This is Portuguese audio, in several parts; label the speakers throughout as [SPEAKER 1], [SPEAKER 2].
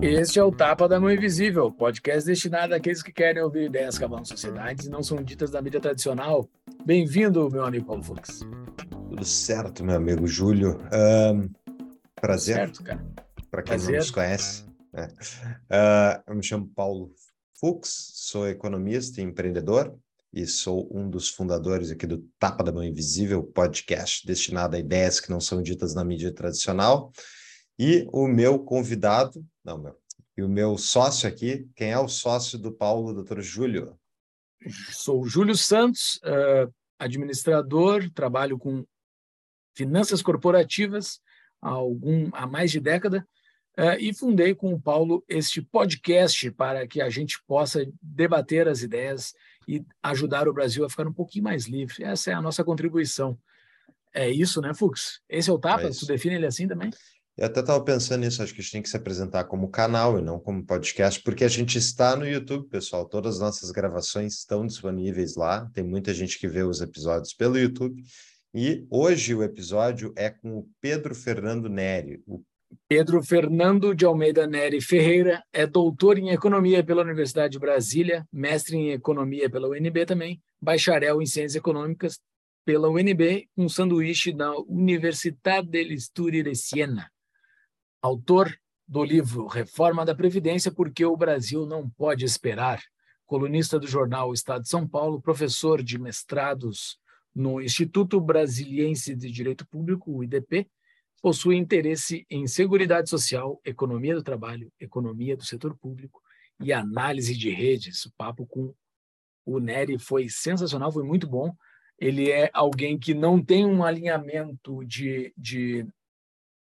[SPEAKER 1] Este é o Tapa da Mão Invisível, podcast destinado àqueles que querem ouvir ideias que abalam sociedades e não são ditas da mídia tradicional. Bem-vindo, meu amigo Paulo Fux.
[SPEAKER 2] Tudo certo, meu amigo Júlio. Um, prazer.
[SPEAKER 1] Certo, cara.
[SPEAKER 2] Para quem prazer. não nos conhece. É. Uh, eu me chamo Paulo Fux, sou economista e empreendedor e sou um dos fundadores aqui do Tapa da Mão Invisível, podcast destinado a ideias que não são ditas na mídia tradicional. E o meu convidado, não, meu, e o meu sócio aqui, quem é o sócio do Paulo, doutor Júlio?
[SPEAKER 1] Sou Júlio Santos, uh, administrador, trabalho com finanças corporativas há, algum, há mais de década, uh, e fundei com o Paulo este podcast para que a gente possa debater as ideias e ajudar o Brasil a ficar um pouquinho mais livre. Essa é a nossa contribuição. É isso, né, Fux? Esse é o Tapa? É tu define ele assim também?
[SPEAKER 2] Eu até estava pensando nisso, acho que a gente tem que se apresentar como canal e não como podcast, porque a gente está no YouTube, pessoal. Todas as nossas gravações estão disponíveis lá. Tem muita gente que vê os episódios pelo YouTube. E hoje o episódio é com o Pedro Fernando Neri. O...
[SPEAKER 1] Pedro Fernando de Almeida Neri Ferreira é doutor em Economia pela Universidade de Brasília, mestre em Economia pela UNB também, bacharel em Ciências Econômicas pela UNB, um sanduíche da Universidade del Studi de Siena autor do livro Reforma da Previdência, porque o Brasil não pode esperar. Colunista do jornal Estado de São Paulo, professor de mestrados no Instituto Brasiliense de Direito Público, o IDP, possui interesse em seguridade social, economia do trabalho, economia do setor público e análise de redes. O papo com o Nery foi sensacional, foi muito bom. Ele é alguém que não tem um alinhamento de, de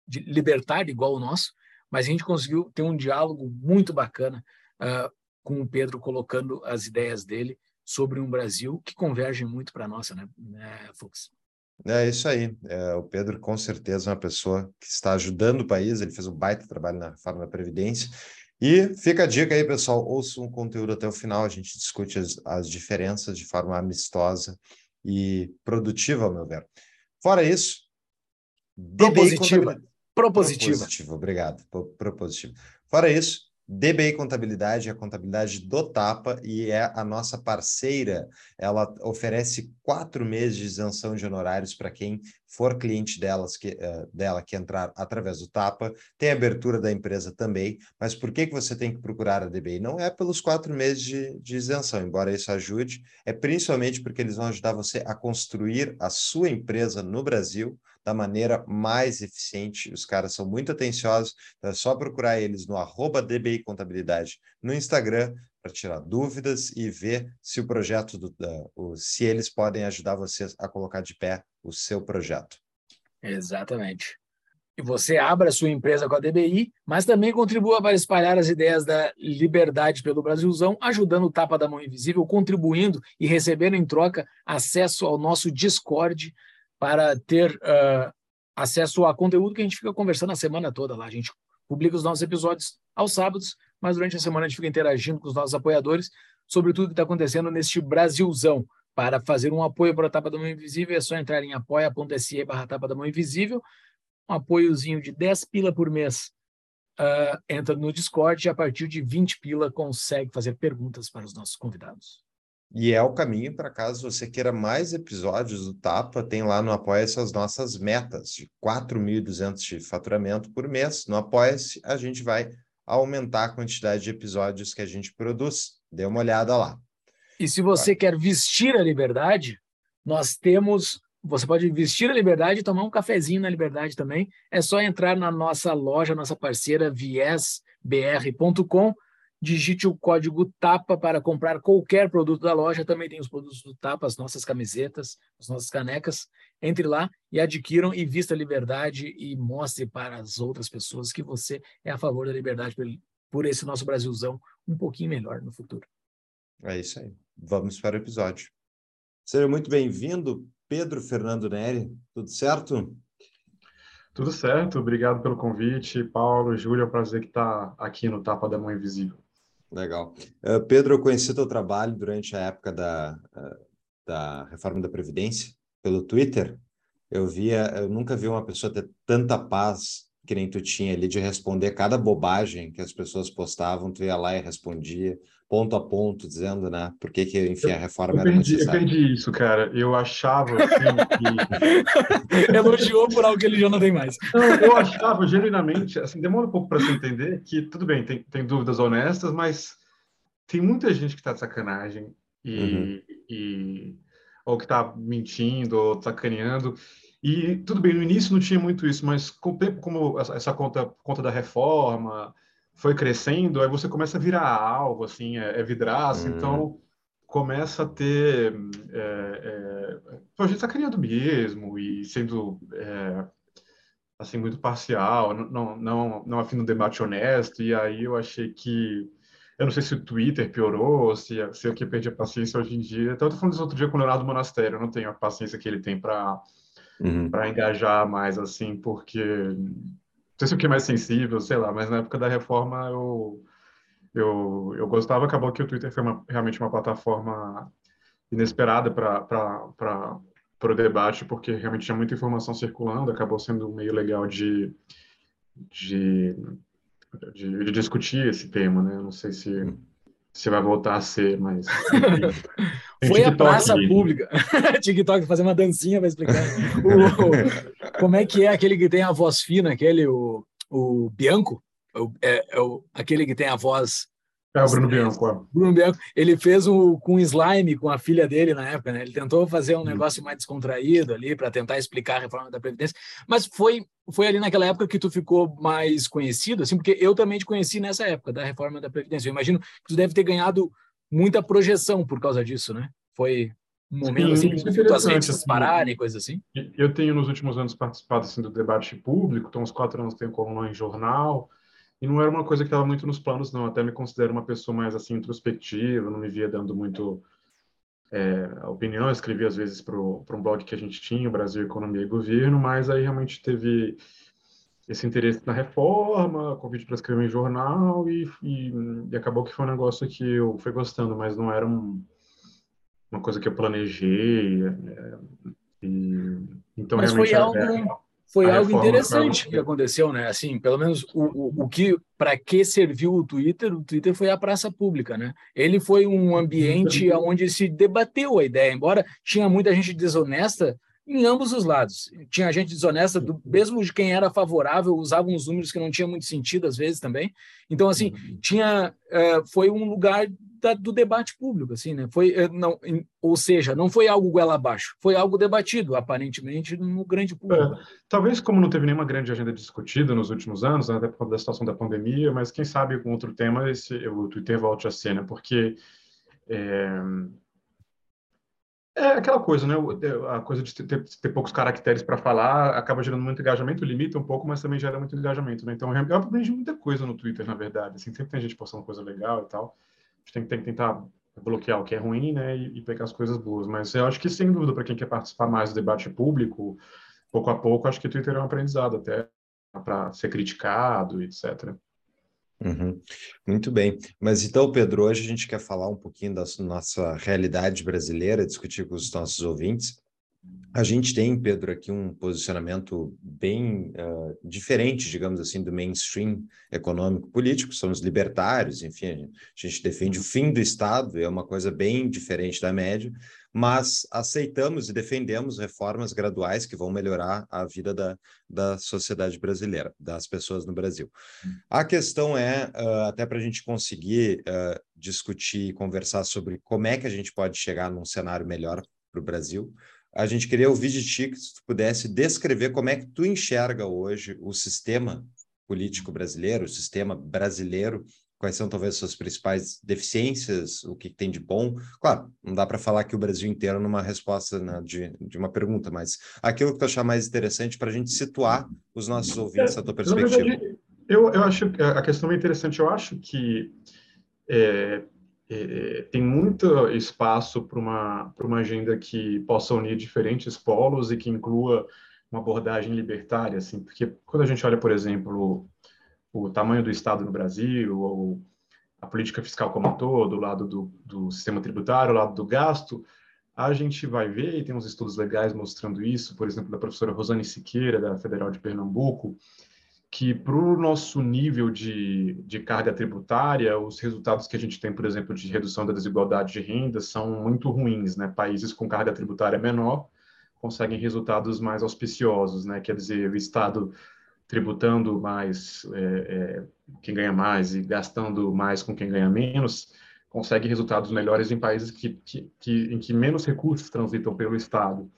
[SPEAKER 1] de libertário igual o nosso, mas a gente conseguiu ter um diálogo muito bacana uh, com o Pedro colocando as ideias dele sobre um Brasil que converge muito para a nossa, né, né Fux?
[SPEAKER 2] É isso aí. É, o Pedro, com certeza, é uma pessoa que está ajudando o país. Ele fez um baita trabalho na reforma da Previdência. E fica a dica aí, pessoal: ouça um conteúdo até o final. A gente discute as, as diferenças de forma amistosa e produtiva, ao meu ver. Fora isso,
[SPEAKER 1] propositiva. Propositiva.
[SPEAKER 2] Propositivo, obrigado. Propositivo. Fora isso, DBI Contabilidade é a contabilidade do Tapa e é a nossa parceira. Ela oferece quatro meses de isenção de honorários para quem for cliente delas que, uh, dela que entrar através do Tapa. Tem abertura da empresa também, mas por que, que você tem que procurar a DBI? Não é pelos quatro meses de, de isenção, embora isso ajude, é principalmente porque eles vão ajudar você a construir a sua empresa no Brasil da maneira mais eficiente. Os caras são muito atenciosos, então é só procurar eles no arroba DBI Contabilidade no Instagram para tirar dúvidas e ver se o projeto, do, o, se eles podem ajudar vocês a colocar de pé o seu projeto.
[SPEAKER 1] Exatamente. E você abra sua empresa com a DBI, mas também contribua para espalhar as ideias da liberdade pelo Brasilzão, ajudando o Tapa da Mão Invisível, contribuindo e recebendo em troca acesso ao nosso Discord, para ter uh, acesso a conteúdo que a gente fica conversando a semana toda lá. A gente publica os nossos episódios aos sábados, mas durante a semana a gente fica interagindo com os nossos apoiadores sobre tudo que está acontecendo neste Brasilzão. Para fazer um apoio para a Tapa da Mão Invisível, é só entrar em apoia.se barra Tapa da Mão Invisível, um apoiozinho de 10 pila por mês. Uh, entra no Discord e a partir de 20 pila consegue fazer perguntas para os nossos convidados.
[SPEAKER 2] E é o caminho para caso você queira mais episódios do Tapa, tem lá no Apoia-se as nossas metas de 4.200 de faturamento por mês. No Apoia-se, a gente vai aumentar a quantidade de episódios que a gente produz. Dê uma olhada lá.
[SPEAKER 1] E se você vai. quer vestir a liberdade, nós temos. Você pode vestir a liberdade e tomar um cafezinho na liberdade também. É só entrar na nossa loja, nossa parceira viesbr.com digite o código TAPA para comprar qualquer produto da loja. Também tem os produtos do TAPA, as nossas camisetas, as nossas canecas. Entre lá e adquiram e vista a liberdade e mostre para as outras pessoas que você é a favor da liberdade por esse nosso Brasilzão um pouquinho melhor no futuro.
[SPEAKER 2] É isso aí. Vamos para o episódio. Seja muito bem-vindo, Pedro Fernando Neri. Tudo certo?
[SPEAKER 3] Tudo certo, obrigado pelo convite. Paulo, Júlio, é um prazer que está aqui no Tapa da Mão Invisível.
[SPEAKER 2] Legal. Uh, Pedro, eu conheci teu trabalho durante a época da, uh, da reforma da Previdência, pelo Twitter. Eu via, eu nunca vi uma pessoa ter tanta paz que nem tu tinha ali de responder cada bobagem que as pessoas postavam, tu ia lá e respondia ponto a ponto, dizendo, né, por que, que enfim, a reforma
[SPEAKER 3] eu
[SPEAKER 2] era perdi,
[SPEAKER 3] necessária. Eu perdi isso, cara. Eu achava, assim,
[SPEAKER 1] que... Elogiou por algo que ele já não tem mais.
[SPEAKER 3] Não, eu achava, genuinamente, assim, demora um pouco para se entender que, tudo bem, tem, tem dúvidas honestas, mas tem muita gente que está de sacanagem e, uhum. e ou que está mentindo ou sacaneando. E tudo bem, no início não tinha muito isso, mas com o tempo, como essa conta, conta da reforma, foi crescendo, aí você começa a virar alvo, assim, é, é vidraça, hum. então começa a ter é, é, a gente sacaneando mesmo e sendo é, assim muito parcial, não não não afim no debate honesto e aí eu achei que eu não sei se o Twitter piorou, se, se eu que perdi a paciência hoje em dia. Então, eu tô falando isso outro dia com o Leonardo Monastério, eu não tenho a paciência que ele tem para uhum. para engajar mais, assim, porque sei se o que mais sensível, sei lá, mas na época da reforma eu, eu, eu gostava, acabou que o Twitter foi uma, realmente uma plataforma inesperada para o debate, porque realmente tinha muita informação circulando, acabou sendo meio legal de, de, de, de discutir esse tema, né? Não sei se se vai voltar a ser, mas.
[SPEAKER 1] Foi a praça pública. TikTok fazer uma dancinha para explicar. o, como é que é aquele que tem a voz fina, aquele, o, o Bianco? É, é o, aquele que tem a voz
[SPEAKER 3] é o Bruno Bianco. É.
[SPEAKER 1] Bruno Bianco. Ele fez o, com slime com a filha dele na época, né? Ele tentou fazer um negócio mais descontraído ali para tentar explicar a reforma da Previdência. Mas foi, foi ali naquela época que tu ficou mais conhecido, assim, porque eu também te conheci nessa época da reforma da Previdência. Eu imagino que tu deve ter ganhado muita projeção por causa disso, né? Foi um momento Sim, assim, de as redes assim, pararem, coisa assim.
[SPEAKER 3] Eu tenho nos últimos anos participado assim, do debate público, então uns quatro anos tenho coluna em jornal, e não era uma coisa que estava muito nos planos, não. Até me considero uma pessoa mais assim introspectiva, não me via dando muito é, opinião. Eu escrevi às vezes para um blog que a gente tinha, Brasil Economia e Governo, mas aí realmente teve esse interesse na reforma, convite para escrever em jornal e, e, e, acabou que foi um negócio que eu fui gostando, mas não era um, uma coisa que eu planejei. É, e, então
[SPEAKER 1] mas foi algo foi algo interessante que aconteceu, né? Assim, pelo menos o, o, o que para que serviu o Twitter? O Twitter foi a praça pública, né? Ele foi um ambiente onde se debateu a ideia, embora tinha muita gente desonesta em ambos os lados. Tinha gente desonesta, do, mesmo de quem era favorável, usava uns números que não tinha muito sentido às vezes também. Então, assim, uhum. tinha, uh, foi um lugar da, do debate público, assim, né? Foi, uh, não, em, ou seja, não foi algo goela abaixo, foi algo debatido, aparentemente, no grande público.
[SPEAKER 3] É, talvez como não teve nenhuma grande agenda discutida nos últimos anos, né, até por causa da situação da pandemia, mas quem sabe com outro tema esse, o Twitter volte a ser, né? Porque... É, é aquela coisa, né? A coisa de ter, ter poucos caracteres para falar acaba gerando muito engajamento, limita um pouco, mas também gera muito engajamento, né? Então, eu aprendi muita coisa no Twitter, na verdade. Assim, sempre tem gente postando coisa legal e tal. A gente tem, tem que tentar bloquear o que é ruim, né? E, e pegar as coisas boas. Mas eu acho que, sem dúvida, para quem quer participar mais do debate público, pouco a pouco, acho que o Twitter é um aprendizado até para ser criticado, etc.
[SPEAKER 2] Uhum. Muito bem. Mas então, Pedro, hoje a gente quer falar um pouquinho da nossa realidade brasileira, discutir com os nossos ouvintes. A gente tem, Pedro, aqui um posicionamento bem uh, diferente, digamos assim, do mainstream econômico-político. Somos libertários, enfim, a gente defende o fim do Estado, é uma coisa bem diferente da média, mas aceitamos e defendemos reformas graduais que vão melhorar a vida da, da sociedade brasileira, das pessoas no Brasil. A questão é, uh, até para a gente conseguir uh, discutir e conversar sobre como é que a gente pode chegar num cenário melhor para o Brasil, a gente queria ouvir de ti que tu pudesse descrever como é que tu enxerga hoje o sistema político brasileiro, o sistema brasileiro quais são talvez suas principais deficiências, o que tem de bom. Claro, não dá para falar que o Brasil inteiro numa resposta né, de, de uma pergunta, mas aquilo que tu achar mais interessante para a gente situar os nossos ouvintes é, a tua perspectiva.
[SPEAKER 3] Verdade, eu, eu acho que a questão é interessante. Eu acho que é, é, tem muito espaço para uma, uma agenda que possa unir diferentes polos e que inclua uma abordagem libertária, assim, porque quando a gente olha, por exemplo, o, tamanho do Estado no Brasil, ou a política fiscal como um todo, o lado do, do sistema tributário, o lado do gasto, a gente vai ver, e tem uns estudos legais mostrando isso, por exemplo, da professora Rosane Siqueira, da Federal de Pernambuco, que para o nosso nível de, de carga tributária, os resultados que a gente tem, por exemplo, de redução da desigualdade de renda são muito ruins, né? Países com carga tributária menor conseguem resultados mais auspiciosos, né? Quer dizer, o Estado tributando mais é, é, quem ganha mais e gastando mais com quem ganha menos, consegue resultados melhores em países que, que, que, em que menos recursos transitam pelo Estado.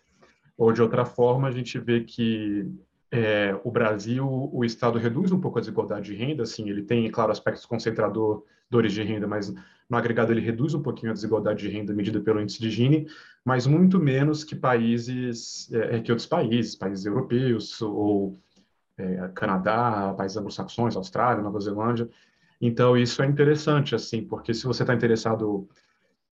[SPEAKER 3] Ou, de outra forma, a gente vê que é, o Brasil, o Estado reduz um pouco a desigualdade de renda, assim, ele tem, claro, aspectos concentradores de renda, mas no agregado ele reduz um pouquinho a desigualdade de renda medida pelo índice de Gini, mas muito menos que países, é, é que outros países, países europeus ou é, Canadá, países anglo-saxões, Austrália, Nova Zelândia, então, isso é interessante, assim, porque se você está interessado,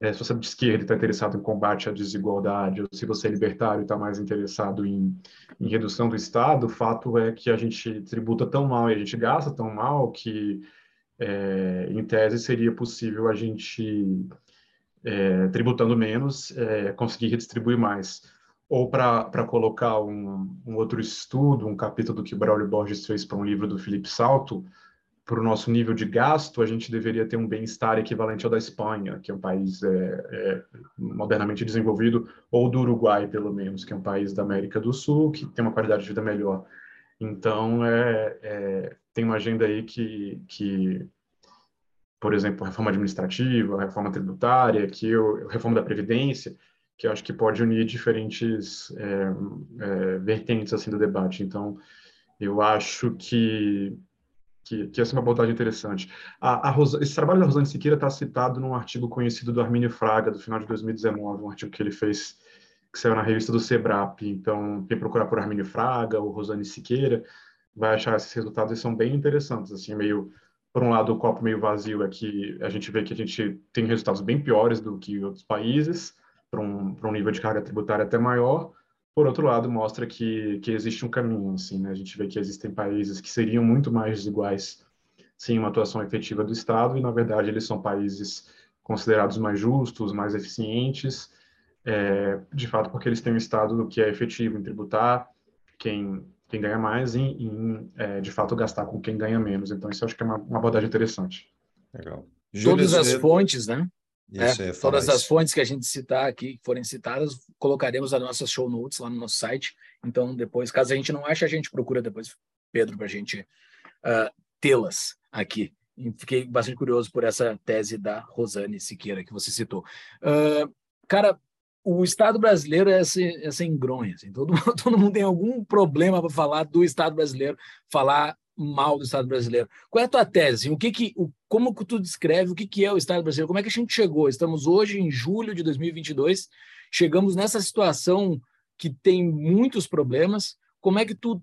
[SPEAKER 3] é, se você é de esquerda e está interessado em combate à desigualdade, ou se você é libertário e está mais interessado em, em, redução do Estado, o fato é que a gente tributa tão mal e a gente gasta tão mal que, é, em tese, seria possível a gente, é, tributando menos, é, conseguir redistribuir mais. Ou para colocar um, um outro estudo, um capítulo que Braulio Borges fez para um livro do Felipe Salto, para o nosso nível de gasto, a gente deveria ter um bem-estar equivalente ao da Espanha, que é um país é, é, modernamente desenvolvido, ou do Uruguai, pelo menos, que é um país da América do Sul, que tem uma qualidade de vida melhor. Então, é, é tem uma agenda aí que, que, por exemplo, reforma administrativa, reforma tributária, que eu, reforma da Previdência, que acho que pode unir diferentes é, é, vertentes assim, do debate. Então, eu acho que que, que essa é uma abordagem interessante. A, a Rosa, esse trabalho da Rosane Siqueira está citado num artigo conhecido do Armínio Fraga, do final de 2019, um artigo que ele fez, que saiu na revista do SEBRAP. Então, quem procurar por Armínio Fraga ou Rosane Siqueira vai achar esses resultados, eles são bem interessantes, assim, meio, por um lado, o copo meio vazio é que a gente vê que a gente tem resultados bem piores do que outros países, para um, um nível de carga tributária até maior, por outro lado, mostra que, que existe um caminho, assim, né? A gente vê que existem países que seriam muito mais desiguais sem uma atuação efetiva do Estado, e, na verdade, eles são países considerados mais justos, mais eficientes, é, de fato, porque eles têm um Estado que é efetivo em tributar quem, quem ganha mais e, em, é, de fato, gastar com quem ganha menos. Então, isso eu acho que é uma, uma abordagem interessante.
[SPEAKER 1] Legal. Todas as fontes, né? Isso, é, todas as fontes que a gente citar aqui, que forem citadas, colocaremos as nossas show notes lá no nosso site. Então, depois, caso a gente não ache, a gente procura depois, Pedro, para a gente uh, tê-las aqui. E fiquei bastante curioso por essa tese da Rosane Siqueira que você citou. Uh, cara, o Estado brasileiro é, sem, é sem gronha. Assim, todo, todo mundo tem algum problema para falar do Estado brasileiro, falar mal do Estado brasileiro. Qual é a tua tese? O que que, o, como que tu descreve o que, que é o Estado brasileiro? Como é que a gente chegou? Estamos hoje em julho de 2022, chegamos nessa situação que tem muitos problemas. Como é que tu,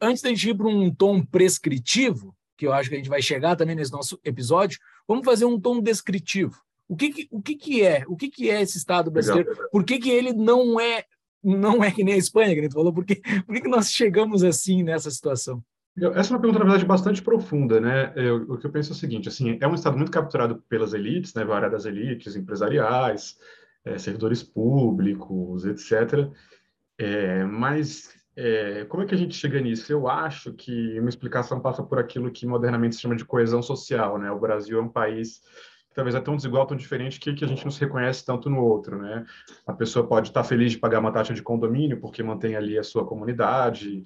[SPEAKER 1] antes da gente ir para um tom prescritivo, que eu acho que a gente vai chegar também nesse nosso episódio, vamos fazer um tom descritivo. O que, que o que, que é? O que, que é esse Estado brasileiro? Por que, que ele não é não é que nem a Espanha, que a gente falou? Por que, por que, que nós chegamos assim nessa situação?
[SPEAKER 3] Essa é uma pergunta, na verdade, bastante profunda, né? Eu, o que eu penso é o seguinte, assim, é um Estado muito capturado pelas elites, né, várias elites empresariais, é, servidores públicos, etc. É, mas é, como é que a gente chega nisso? Eu acho que uma explicação passa por aquilo que modernamente se chama de coesão social, né? O Brasil é um país que talvez é tão desigual, tão diferente, que, que a gente não se reconhece tanto no outro, né? A pessoa pode estar feliz de pagar uma taxa de condomínio porque mantém ali a sua comunidade,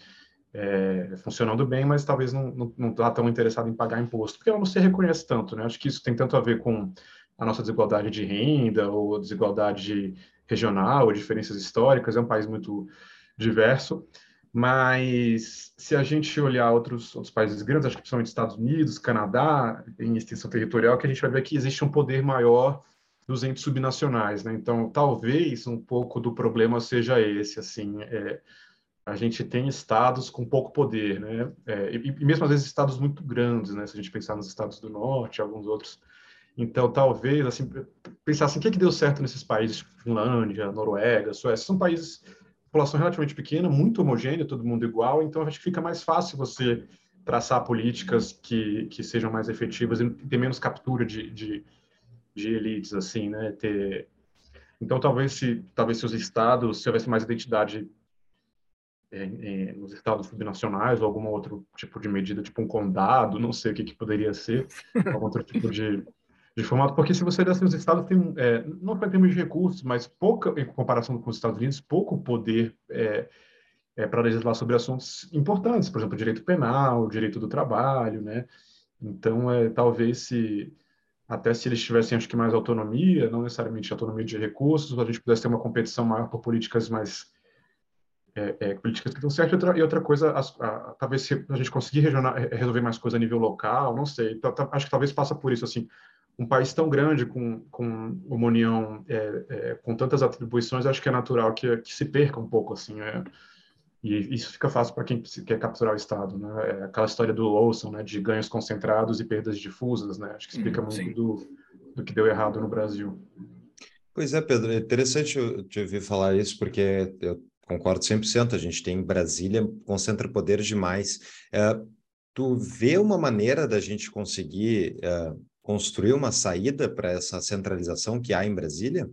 [SPEAKER 3] é, funcionando bem, mas talvez não está tão interessado em pagar imposto, porque ela não se reconhece tanto, né? Acho que isso tem tanto a ver com a nossa desigualdade de renda ou desigualdade regional, ou diferenças históricas, é um país muito diverso, mas se a gente olhar outros, outros países grandes, acho que principalmente Estados Unidos, Canadá, em extensão territorial, que a gente vai ver que existe um poder maior dos entes subnacionais, né? Então, talvez um pouco do problema seja esse, assim, é, a gente tem estados com pouco poder, né? É, e, e, mesmo às vezes estados muito grandes, né? Se a gente pensar nos estados do norte, alguns outros. Então, talvez, assim, pensar assim, o que, é que deu certo nesses países, tipo Finlândia, Noruega, Suécia, são países população relativamente pequena, muito homogênea, todo mundo igual, então acho que fica mais fácil você traçar políticas que, que sejam mais efetivas e ter menos captura de, de, de elites, assim, né? Ter... Então, talvez se, talvez se os estados, se houvesse mais identidade é, é, nos estados subnacionais ou algum outro tipo de medida, tipo um condado, não sei o que, que poderia ser, algum outro tipo de, de formato, porque se você desce nos estados, tem, é, não em termos de recursos, mas pouca, em comparação com os Estados Unidos, pouco poder é, é, para legislar sobre assuntos importantes, por exemplo, direito penal, direito do trabalho, né? Então, é, talvez se até se eles tivessem, acho que mais autonomia, não necessariamente autonomia de recursos, a gente pudesse ter uma competição maior por políticas mais é, é, políticas que dão certo, e outra, e outra coisa, a, a, talvez se a gente conseguir regional, resolver mais coisa a nível local, não sei, tá, tá, acho que talvez passa por isso, assim, um país tão grande, com, com uma união é, é, com tantas atribuições, acho que é natural que, que se perca um pouco, assim, é, e isso fica fácil para quem quer capturar o Estado, né? É aquela história do Olson, né, de ganhos concentrados e perdas difusas, né? Acho que explica hum, muito do, do que deu errado no Brasil.
[SPEAKER 2] Pois é, Pedro, é interessante eu te ouvir falar isso, porque eu concordo 100%, a gente tem Brasília, concentra poder demais. É, tu vê uma maneira da gente conseguir é, construir uma saída para essa centralização que há em Brasília?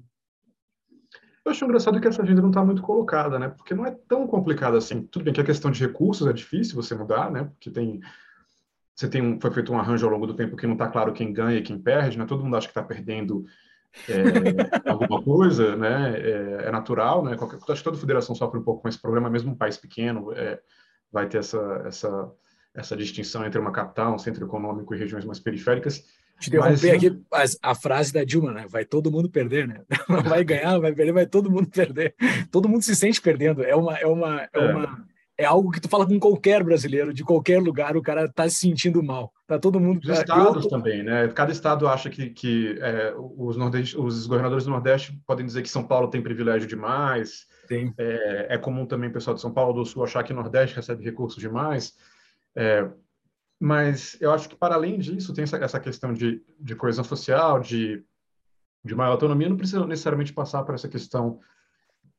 [SPEAKER 3] Eu acho engraçado que essa agenda não está muito colocada, né? Porque não é tão complicado assim. Tudo bem que a questão de recursos é difícil você mudar, né? Porque tem você tem um, foi feito um arranjo ao longo do tempo que não está claro quem ganha e quem perde, né? Todo mundo acha que está perdendo é, alguma coisa, né? É, é, natural, né? Qualquer, acho que toda federação sofre um pouco com esse problema, mesmo um país pequeno é, vai ter essa essa essa distinção entre uma capital, um centro econômico e regiões mais periféricas.
[SPEAKER 1] Te interromper aqui a, a, frase da Dilma, né? Vai todo mundo perder, né? Vai ganhar, vai perder, vai todo mundo perder. Todo mundo se sente perdendo. É uma, é uma, é, é. uma, é algo que tu fala com qualquer brasileiro, de qualquer lugar, o cara tá se sentindo mal. Tá todo mundo.
[SPEAKER 3] Os estados tô... também, né? Cada estado acha que, que é, os, nordeste, os governadores do Nordeste podem dizer que São Paulo tem privilégio demais.
[SPEAKER 1] Sim.
[SPEAKER 3] É, é comum também o pessoal de São Paulo do Sul achar que o Nordeste recebe recursos demais. É, mas eu acho que, para além disso, tem essa, essa questão de, de coesão social, de, de maior autonomia, não precisa necessariamente passar por essa questão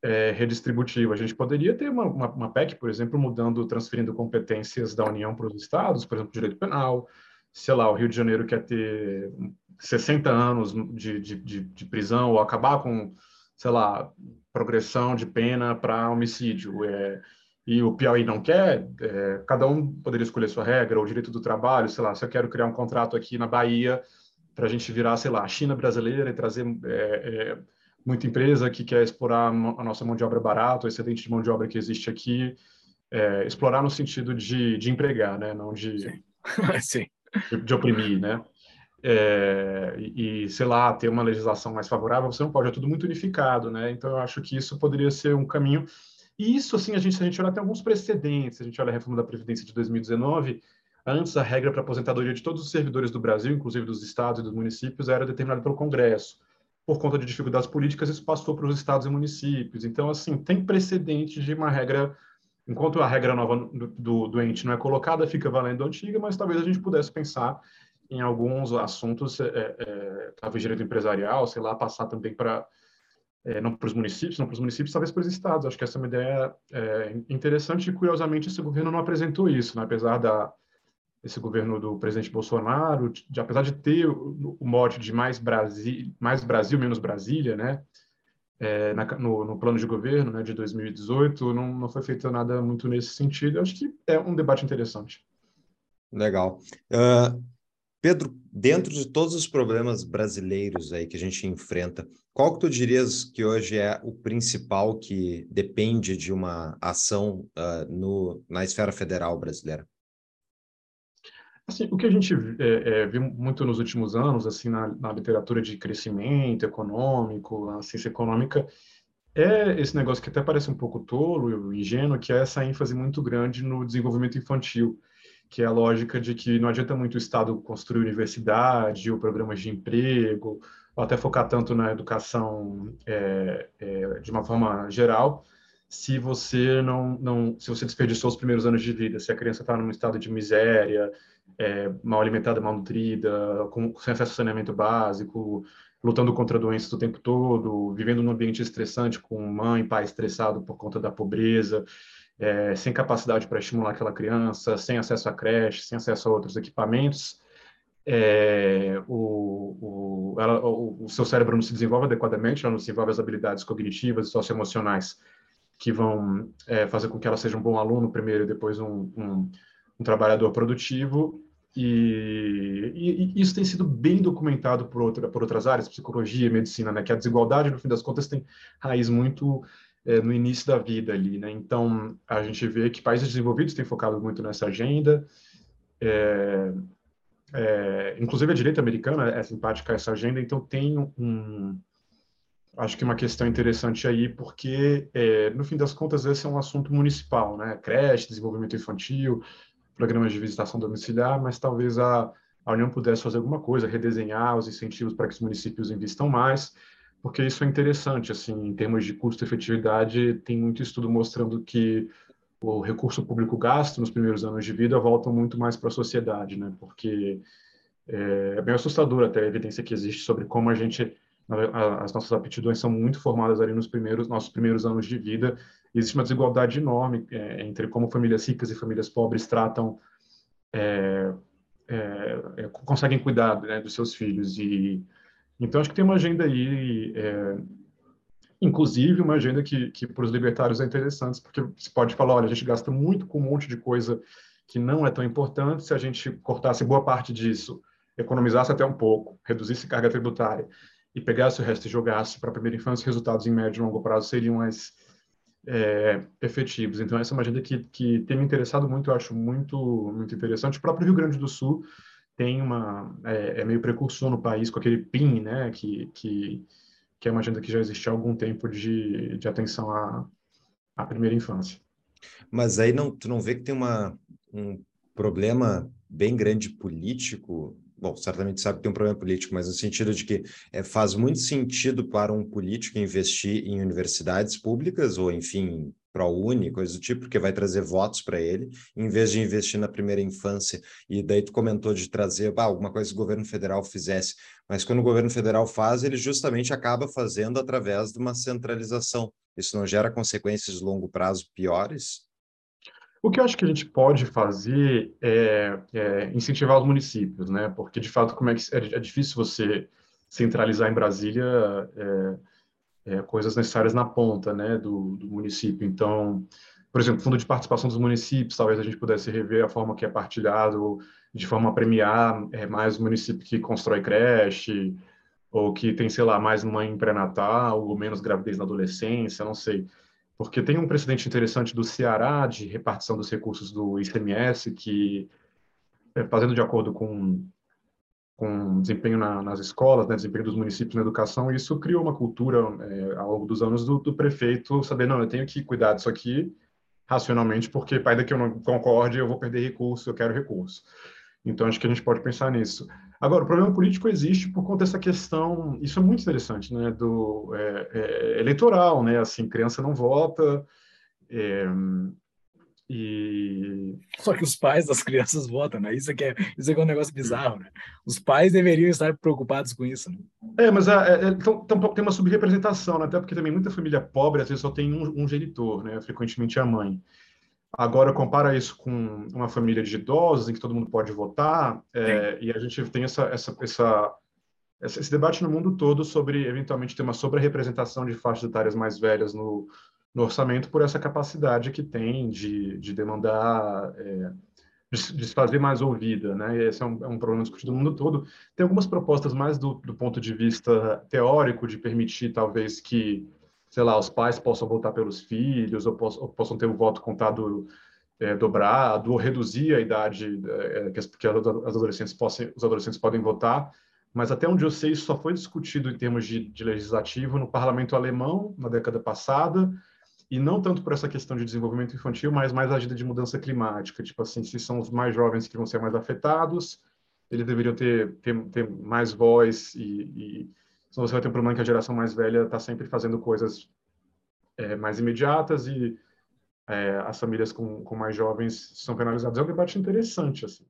[SPEAKER 3] é, redistributiva. A gente poderia ter uma, uma, uma, PEC, por exemplo, mudando, transferindo competências da União para os estados, por exemplo, direito penal. Sei lá, o Rio de Janeiro quer ter 60 anos de, de, de, de prisão ou acabar com, sei lá, progressão de pena para homicídio. É, e o Piauí não quer, é, cada um poderia escolher sua regra, o direito do trabalho, sei lá, se eu quero criar um contrato aqui na Bahia para a gente virar, sei lá, a China brasileira e trazer é, é, muita empresa que quer explorar a nossa mão de obra barata, o excedente de mão de obra que existe aqui, é, explorar no sentido de, de empregar, né, não de,
[SPEAKER 1] Sim. Sim.
[SPEAKER 3] de, de oprimir, né? É, e, sei lá, ter uma legislação mais favorável, você não pode, é tudo muito unificado, né? Então, eu acho que isso poderia ser um caminho e isso, assim, a gente, se a gente olhar, tem alguns precedentes. A gente olha a reforma da Previdência de 2019, antes a regra para aposentadoria de todos os servidores do Brasil, inclusive dos estados e dos municípios, era determinada pelo Congresso. Por conta de dificuldades políticas, isso passou para os estados e municípios. Então, assim, tem precedente de uma regra, enquanto a regra nova do, do, do ente não é colocada, fica valendo a antiga, mas talvez a gente pudesse pensar em alguns assuntos, é, é, talvez direito empresarial, sei lá, passar também para é, não para os municípios, não para os municípios, talvez para os estados. Acho que essa é uma ideia é, interessante e, curiosamente, esse governo não apresentou isso, né? apesar da esse governo do presidente Bolsonaro, de, apesar de ter o, o mote de mais Brasil, mais Brasil menos Brasília, né? É, na, no, no, plano de governo né, de 2018, não, não foi feito nada muito nesse sentido. Acho que é um debate interessante.
[SPEAKER 2] Legal. Uh, Pedro, dentro de todos os problemas brasileiros aí que a gente enfrenta, qual que tu dirias que hoje é o principal que depende de uma ação uh, no, na esfera federal brasileira?
[SPEAKER 3] Assim, o que a gente é, é, muito nos últimos anos, assim, na, na, literatura de crescimento econômico, na ciência econômica, é esse negócio que até parece um pouco tolo, ingênuo, que é essa ênfase muito grande no desenvolvimento infantil que é a lógica de que não adianta muito o Estado construir universidade ou programas de emprego, ou até focar tanto na educação é, de uma forma geral, se você não, não se você desperdiçou os primeiros anos de vida, se a criança está num estado de miséria, é, mal alimentada, mal nutrida, com, sem acesso ao saneamento básico, lutando contra doenças o tempo todo, vivendo num ambiente estressante com mãe, pai estressado por conta da pobreza, é, sem capacidade para estimular aquela criança, sem acesso à creche, sem acesso a outros equipamentos, é, o, o, ela, o, o, seu cérebro não se desenvolve adequadamente, ela não desenvolve as habilidades cognitivas e socioemocionais que vão é, fazer com que ela seja um bom aluno primeiro e depois um, um, um trabalhador produtivo. E, e, e, isso tem sido bem documentado por, outra, por outras áreas, psicologia, medicina, né? Que a desigualdade, no fim das contas, tem raiz muito é, no início da vida ali, né? Então, a gente vê que países desenvolvidos têm focado muito nessa agenda. É, é, inclusive a direita americana é simpática a essa agenda, então tem um, acho que uma questão interessante aí, porque é, no fim das contas esse é um assunto municipal, né? Creche, desenvolvimento infantil, programas de visitação domiciliar, mas talvez a, a União pudesse fazer alguma coisa, redesenhar os incentivos para que os municípios investam mais, porque isso é interessante, assim, em termos de custo-efetividade, tem muito estudo mostrando que o recurso público gasto nos primeiros anos de vida volta muito mais para a sociedade, né? Porque é, é bem assustador até a evidência que existe sobre como a gente as nossas aptidões são muito formadas ali nos primeiros nossos primeiros anos de vida. Existe uma desigualdade enorme é, entre como famílias ricas e famílias pobres tratam é, é, é conseguem cuidar né, dos seus filhos. E então acho que tem uma agenda aí é, inclusive uma agenda que, que para os libertários é interessante, porque se pode falar, olha, a gente gasta muito com um monte de coisa que não é tão importante, se a gente cortasse boa parte disso, economizasse até um pouco, reduzisse carga tributária e pegasse o resto e jogasse para a primeira infância, resultados em médio e longo prazo seriam mais é, efetivos. Então, essa é uma agenda que, que tem me interessado muito, eu acho muito, muito interessante. O próprio Rio Grande do Sul tem uma, é, é meio precursor no país com aquele PIN, né, que, que que é uma agenda que já existe há algum tempo de, de atenção à, à primeira infância.
[SPEAKER 2] Mas aí não, tu não vê que tem uma, um problema bem grande político? Bom, certamente sabe que tem um problema político, mas no sentido de que é, faz muito sentido para um político investir em universidades públicas ou, enfim, ProUni, coisa do tipo, porque vai trazer votos para ele, em vez de investir na primeira infância. E daí tu comentou de trazer ah, alguma coisa que o governo federal fizesse, mas quando o governo federal faz, ele justamente acaba fazendo através de uma centralização. Isso não gera consequências de longo prazo piores?
[SPEAKER 3] O que eu acho que a gente pode fazer é, é incentivar os municípios, né? Porque de fato, como é que é, é difícil você centralizar em Brasília é, é, coisas necessárias na ponta né, do, do, município. Então, por exemplo, fundo de participação dos municípios, talvez a gente pudesse rever a forma que é partilhado, de forma a premiar é, mais o município que constrói creche, ou que tem, sei lá, mais mãe pré-natal, ou menos gravidez na adolescência, não sei. Porque tem um precedente interessante do Ceará de repartição dos recursos do ICMS, que, é, fazendo de acordo com com desempenho na, nas escolas, né, desempenho dos municípios na educação, isso criou uma cultura é, ao longo dos anos do, do, prefeito saber, não, eu tenho que cuidar disso aqui racionalmente, porque ainda que eu não concorde, eu vou perder recurso, eu quero recurso. Então, acho que a gente pode pensar nisso. Agora, o problema político existe por conta dessa questão, isso é muito interessante, né, do é, é, eleitoral, né, assim, criança não vota, é, e...
[SPEAKER 1] Só que os pais das crianças votam, né? Isso aqui é, isso aqui é um negócio bizarro, né? Os pais deveriam estar preocupados com isso, né?
[SPEAKER 3] É, mas a, é, então, tem uma subrepresentação, né? até porque também muita família pobre às vezes só tem um, um genitor, né? Frequentemente a mãe. Agora, compara isso com uma família de idosos, em que todo mundo pode votar, é, e a gente tem essa, essa, essa, esse debate no mundo todo sobre, eventualmente, ter uma sobre-representação de faixas etárias mais velhas no, no orçamento por essa capacidade que tem de, de demandar, é, de, de, se fazer mais ouvida, né? E esse é um, é um, problema discutido no mundo todo. Tem algumas propostas mais do, do ponto de vista teórico de permitir, talvez, que, sei lá, os pais possam votar pelos filhos ou, poss, ou possam ter o voto contado é, dobrado ou reduzir a idade é, que, as, que as adolescentes possam, os adolescentes podem votar. Mas até onde eu sei, isso só foi discutido em termos de, de, legislativo no parlamento alemão na década passada e não tanto por essa questão de desenvolvimento infantil, mas mais a agenda de mudança climática, tipo assim, se são os mais jovens que vão ser mais afetados, eles deveriam ter, ter, ter mais voz e, e senão você vai ter um problema que a geração mais velha está sempre fazendo coisas é, mais imediatas e é, as famílias com, com mais jovens são penalizadas. É um debate interessante, assim.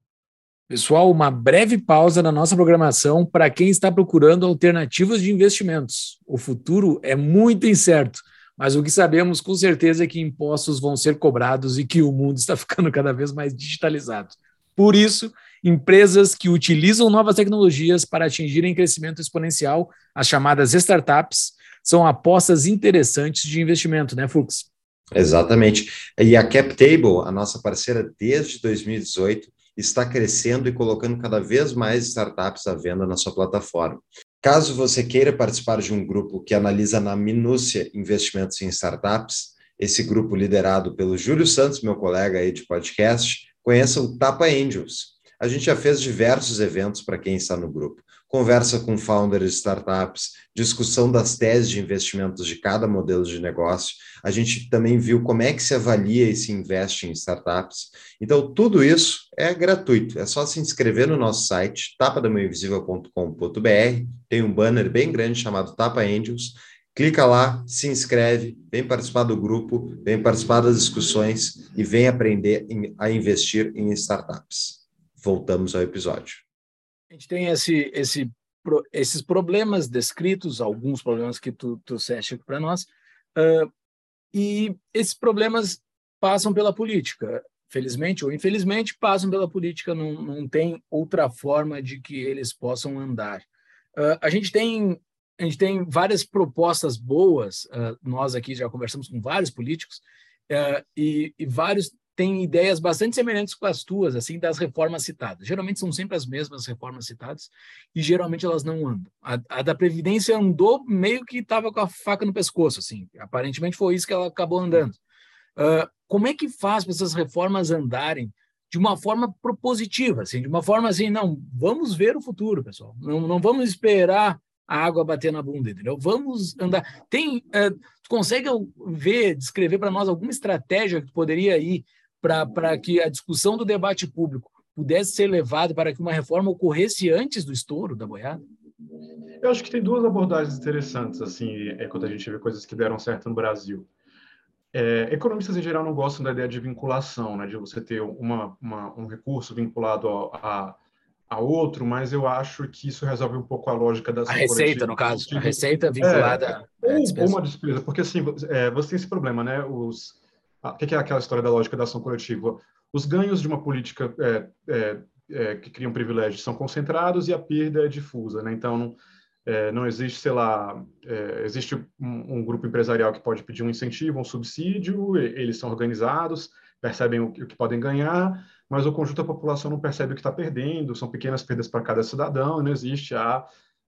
[SPEAKER 1] Pessoal, uma breve pausa na nossa programação para quem está procurando alternativas de investimentos. O futuro é muito incerto, mas o que sabemos com certeza é que impostos vão ser cobrados e que o mundo está ficando cada vez mais digitalizado. Por isso, empresas que utilizam novas tecnologias para atingirem crescimento exponencial, as chamadas startups, são apostas interessantes de investimento, né, Fux?
[SPEAKER 2] Exatamente. E a CapTable, a nossa parceira desde 2018, está crescendo e colocando cada vez mais startups à venda na sua plataforma. Caso você queira participar de um grupo que analisa na minúcia investimentos em startups, esse grupo liderado pelo Júlio Santos, meu colega aí de podcast, conheça o Tapa Angels. A gente já fez diversos eventos para quem está no grupo conversa com founders de startups, discussão das teses de investimentos de cada modelo de negócio. A gente também viu como é que se avalia e se investe em startups. Então, tudo isso é gratuito. É só se inscrever no nosso site, tapadamainvisível.com.br. Tem um banner bem grande chamado Tapa Angels. Clica lá, se inscreve, vem participar do grupo, vem participar das discussões e vem aprender a investir em startups. Voltamos ao episódio.
[SPEAKER 1] A gente tem esse, esse, esses problemas descritos, alguns problemas que tu trouxeste aqui para nós, uh, e esses problemas passam pela política. Felizmente ou infelizmente, passam pela política, não, não tem outra forma de que eles possam andar. Uh, a gente tem a gente tem várias propostas boas, uh, nós aqui já conversamos com vários políticos, uh, e, e, vários tem ideias bastante semelhantes com as tuas, assim, das reformas citadas. Geralmente são sempre as mesmas reformas citadas e geralmente elas não andam. A, a da Previdência andou meio que estava com a faca no pescoço, assim. Aparentemente foi isso que ela acabou andando. Uh, como é que faz para essas reformas andarem de uma forma propositiva, assim, de uma forma assim, não, vamos ver o futuro, pessoal. Não, não vamos esperar a água bater na bunda, entendeu? Vamos andar. Tem, uh, tu consegue ver, descrever para nós alguma estratégia que poderia ir para que a discussão do debate público pudesse ser levada para que uma reforma ocorresse antes do estouro da boiada?
[SPEAKER 3] Eu acho que tem duas abordagens interessantes, assim, é quando a gente vê coisas que deram certo no Brasil. É, economistas em geral não gostam da ideia de vinculação, né, de você ter uma, uma, um recurso vinculado a, a, outro, mas eu acho que isso resolve um pouco a lógica da
[SPEAKER 1] a receita, no caso, a receita vinculada
[SPEAKER 3] é, ou, ou uma despesa, porque assim é, você tem esse problema, né? Os o que é aquela história da lógica da ação coletiva? Os ganhos de uma política é, é, é, que criam privilégios são concentrados e a perda é difusa, né? Então, não, é, não existe, sei lá, é, existe um, um, grupo empresarial que pode pedir um incentivo, um subsídio, eles são organizados, percebem o, o que podem ganhar, mas o conjunto da população não percebe o que está perdendo, são pequenas perdas para cada cidadão, não existe a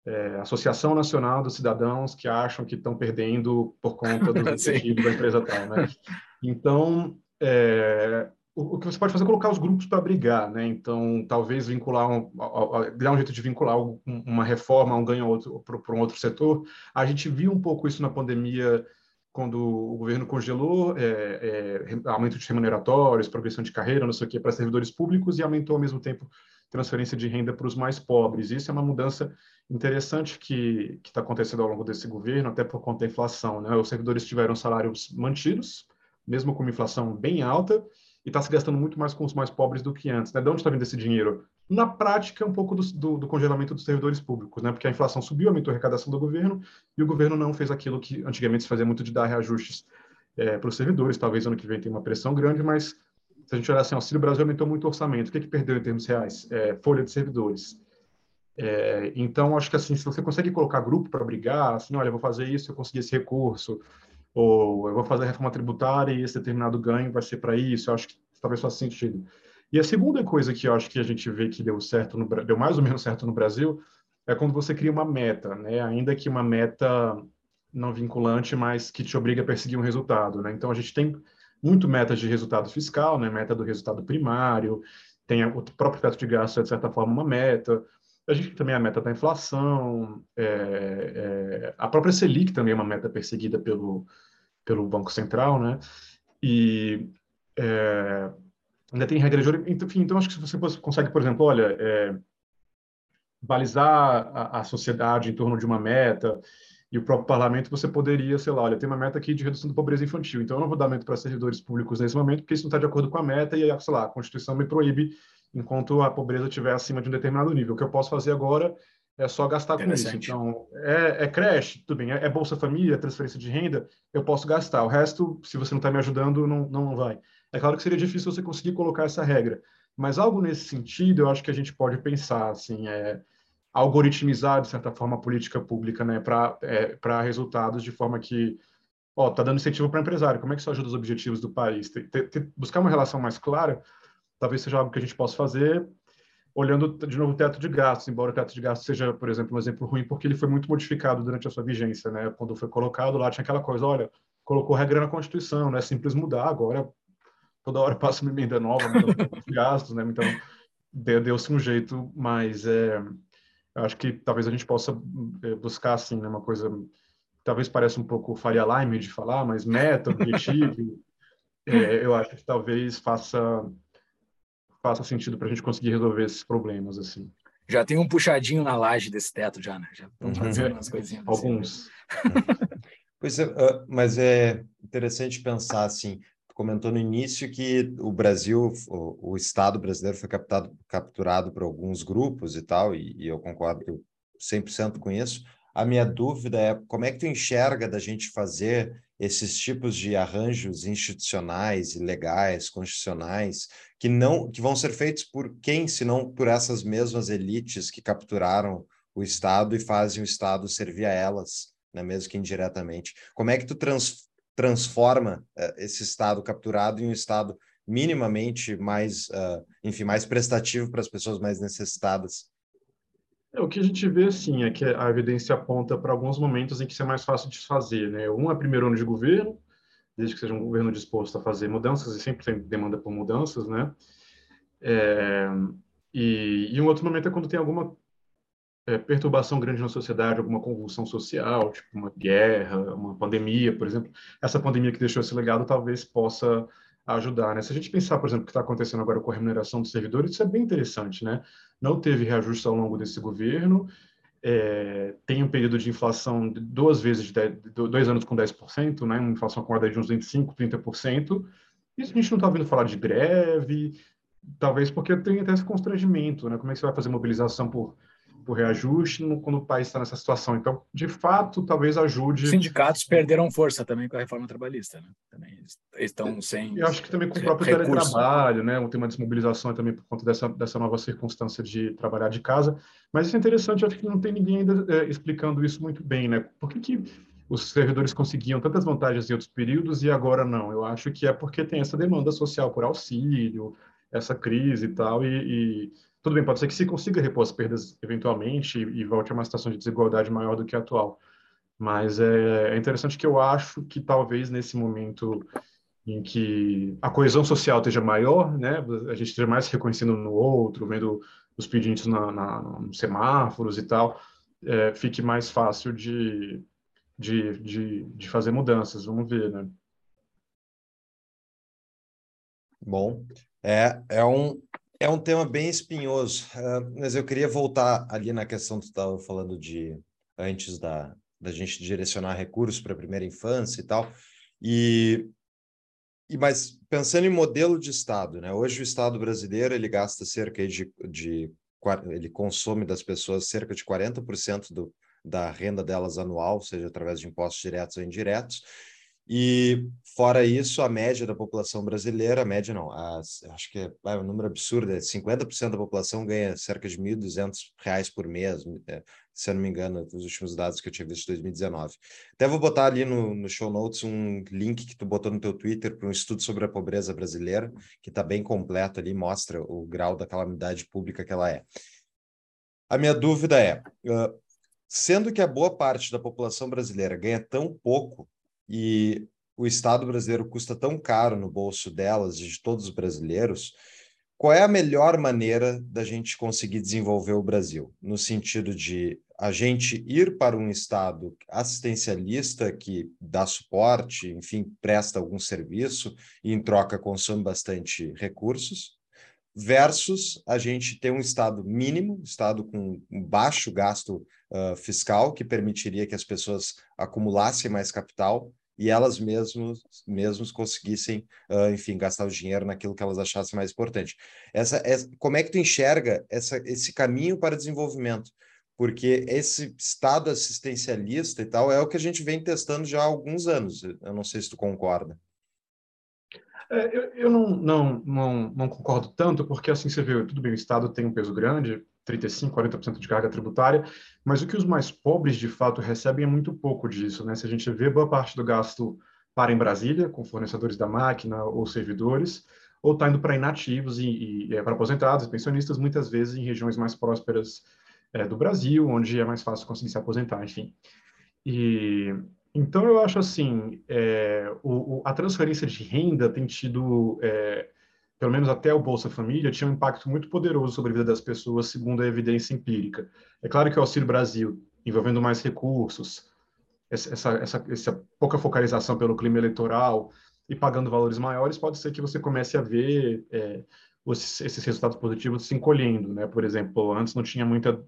[SPEAKER 3] é, Associação Nacional dos Cidadãos que acham que estão perdendo por conta dos incentivos da empresa tal, né? Então, é, o, o, que você pode fazer é colocar os grupos para brigar, né? Então, talvez vincular, um, dar um jeito de vincular um, uma reforma, um ganho outro para um outro setor. A gente viu um pouco isso na pandemia quando o governo congelou é, é, aumento de remuneratórios, progressão de carreira, não sei o que, para servidores públicos e aumentou ao mesmo tempo transferência de renda para os mais pobres. Isso é uma mudança interessante que está acontecendo ao longo desse governo, até por conta da inflação. Né? Os servidores tiveram salários mantidos, mesmo com uma inflação bem alta, e está se gastando muito mais com os mais pobres do que antes. Né? De onde está vindo esse dinheiro? Na prática, um pouco do, do, do, congelamento dos servidores públicos, né? porque a inflação subiu, aumentou a arrecadação do governo, e o governo não fez aquilo que antigamente se fazia muito de dar reajustes é, para os servidores. Talvez ano que vem tenha uma pressão grande, mas se a gente olhar assim, o Auxílio Brasil aumentou muito o orçamento. O que, que perdeu em termos reais? É, folha de servidores. É, então, acho que assim, se você consegue colocar grupo para brigar, assim, olha, vou fazer isso, eu consegui esse recurso, ou eu vou fazer a reforma tributária e esse determinado ganho vai ser para isso, eu acho que talvez faça sentido. E a segunda coisa que eu acho que a gente vê que deu certo, no, deu mais ou menos certo no Brasil, é quando você cria uma meta, né? ainda que uma meta não vinculante, mas que te obriga a perseguir um resultado. Né? Então, a gente tem muito metas de resultado fiscal, né? meta do resultado primário, tem o próprio teto de gasto, é, de certa forma, uma meta. A gente também a meta da inflação, é, é, a própria Selic também é uma meta perseguida pelo, pelo Banco Central, né? E é, ainda tem regra de. Enfim, então acho que se você consegue, por exemplo, olha, é, balizar a, a, sociedade em torno de uma meta e o próprio parlamento, você poderia, sei lá, olha, tem uma meta aqui de redução da pobreza infantil, então eu não vou dar meta para servidores públicos nesse momento, porque isso não está de acordo com a meta e, sei lá, a Constituição me proíbe enquanto a pobreza estiver acima de um determinado nível. O que eu posso fazer agora é só gastar com isso. Então, é, é creche, tudo bem, é, é, Bolsa Família, transferência de renda, eu posso gastar. O resto, se você não está me ajudando, não, não vai. É claro que seria difícil você conseguir colocar essa regra, mas algo nesse sentido eu acho que a gente pode pensar, assim, é algoritmizar, de certa forma, a política pública né, para é, resultados de forma que ó, tá dando incentivo para empresário, como é que isso ajuda os objetivos do país? Ter, ter, buscar uma relação mais clara, talvez seja algo que a gente possa fazer olhando de novo o teto de gastos, embora o teto de gastos seja, por exemplo, um exemplo ruim, porque ele foi muito modificado durante a sua vigência, né? Quando foi colocado lá, tinha aquela coisa, olha, colocou regra na Constituição, não é simples mudar, agora toda hora passa uma emenda nova, de gastos, né? Então, deu-se um jeito, mas é, acho que talvez a gente possa é, buscar, assim, né, uma coisa, talvez pareça um pouco Faria Lime de falar, mas meta, objetivo, é, eu acho que talvez faça faça sentido para a gente conseguir resolver esses problemas assim.
[SPEAKER 1] Já tem um puxadinho na laje desse teto já, né? Já estão uhum. fazendo umas coisinhas.
[SPEAKER 3] Assim? Alguns.
[SPEAKER 2] pois é, ah, mas é interessante pensar assim. Tu comentou no início que o Brasil, o, o Estado brasileiro foi captado, capturado por alguns grupos e tal, e, e eu concordo eu 100% com isso. A minha dúvida é como é que tu enxerga da gente fazer esses tipos de arranjos institucionais legais, constitucionais, que não que vão ser feitos por quem, se não por essas mesmas elites que capturaram o Estado e fazem o Estado servir a elas, né, mesmo que indiretamente. Como é que tu trans, transforma uh, esse Estado capturado em um Estado minimamente mais, uh, enfim, mais prestativo para as pessoas mais necessitadas?
[SPEAKER 3] É, o que a gente vê, sim, é que a evidência aponta para alguns momentos em que isso é mais fácil de fazer. Né? Um é primeiro ano de governo, desde que seja um governo disposto a fazer mudanças, e sempre tem demanda por mudanças, né? É, e, e, um outro momento é quando tem alguma é, perturbação grande na sociedade, alguma convulsão social, tipo uma guerra, uma pandemia, por exemplo. Essa pandemia que deixou esse legado talvez possa ajudar, né? Se a gente pensar, por exemplo, o que está acontecendo agora com a remuneração dos servidores, isso é bem interessante, né? Não teve reajuste ao longo desse governo, é, tem um período de inflação de duas vezes, de dois anos com 10%, né? Uma inflação acumulada de uns 25%, 30%. Isso a gente não está ouvindo falar de greve, talvez porque tem até esse constrangimento, né? Como é que você vai fazer mobilização por por reajuste quando o país está nessa situação. Então, de fato, talvez ajude.
[SPEAKER 1] Os sindicatos perderam força também com a reforma trabalhista, né? Também estão sem.
[SPEAKER 3] Eu acho que também com o próprio recurso. teletrabalho, né? Tem uma desmobilização também por conta dessa, dessa nova circunstância de trabalhar de casa. Mas isso é interessante, acho que não tem ninguém ainda é, explicando isso muito bem, né? Por que, que os servidores conseguiam tantas vantagens em outros períodos e agora não? Eu acho que é porque tem essa demanda social por auxílio, essa crise e tal, e, e tudo bem, pode ser que se consiga repor as perdas eventualmente e, e volte a uma situação de desigualdade maior do que a atual. Mas é, é interessante que eu acho que talvez nesse momento em que a coesão social esteja maior, né, a gente esteja mais reconhecendo no outro, vendo os pedidos na, na, nos semáforos e tal, é, fique mais fácil de, de, de, de fazer mudanças. Vamos ver, né?
[SPEAKER 2] Bom, é, é um, é um tema bem espinhoso, uh, mas eu queria voltar ali na questão que tu estava falando de antes da, da gente direcionar recursos para a primeira infância e tal. E, e mas pensando em modelo de Estado, né? Hoje o Estado brasileiro ele gasta cerca de, de ele consome das pessoas cerca de 40% do, da renda delas anual, seja através de impostos diretos ou indiretos, e fora isso, a média da população brasileira, a média não, a, acho que é, é um número absurdo, é 50% da população ganha cerca de R$ 1.200 por mês, é, se eu não me engano, os últimos dados que eu tinha visto de 2019. Até vou botar ali no, no show notes um link que tu botou no teu Twitter para um estudo sobre a pobreza brasileira, que está bem completo ali, mostra o grau da calamidade pública que ela é. A minha dúvida é, uh, sendo que a boa parte da população brasileira ganha tão pouco, e o Estado brasileiro custa tão caro no bolso delas e de todos os brasileiros, qual é a melhor maneira da gente conseguir desenvolver o Brasil? No sentido de a gente ir para um Estado assistencialista que dá suporte, enfim, presta algum serviço e em troca consome bastante recursos, versus a gente ter um Estado mínimo, Estado com baixo gasto uh, fiscal, que permitiria que as pessoas acumulassem mais capital e elas mesmos, mesmos conseguissem, uh, enfim, gastar o dinheiro naquilo que elas achassem mais importante. Essa, essa, como é que tu enxerga essa, esse caminho para desenvolvimento? Porque esse estado assistencialista e tal é o que a gente vem testando já há alguns anos. Eu não sei se tu concorda.
[SPEAKER 3] É, eu, eu não, não, não, não, concordo tanto, porque assim você vê, tudo bem, o Estado tem um peso grande, 35%, 40% de carga tributária, mas o que os mais pobres de fato recebem é muito pouco disso. Né? Se a gente vê, boa parte do gasto para em Brasília, com fornecedores da máquina ou servidores, ou está indo para inativos e, e, é, para aposentados e pensionistas, muitas vezes em regiões mais prósperas é, do Brasil, onde é mais fácil conseguir se aposentar, enfim. E então, eu acho assim, é, o, o, a transferência de renda tem tido, é, pelo menos até o Bolsa Família, tinha um impacto muito poderoso sobre a vida das pessoas, segundo a evidência empírica. É claro que o Auxílio Brasil, envolvendo mais recursos, essa, essa, essa pouca focalização pelo clima eleitoral e pagando valores maiores, pode ser que você comece a ver é, esses resultados positivos se encolhendo, né? Por exemplo, antes não tinha muita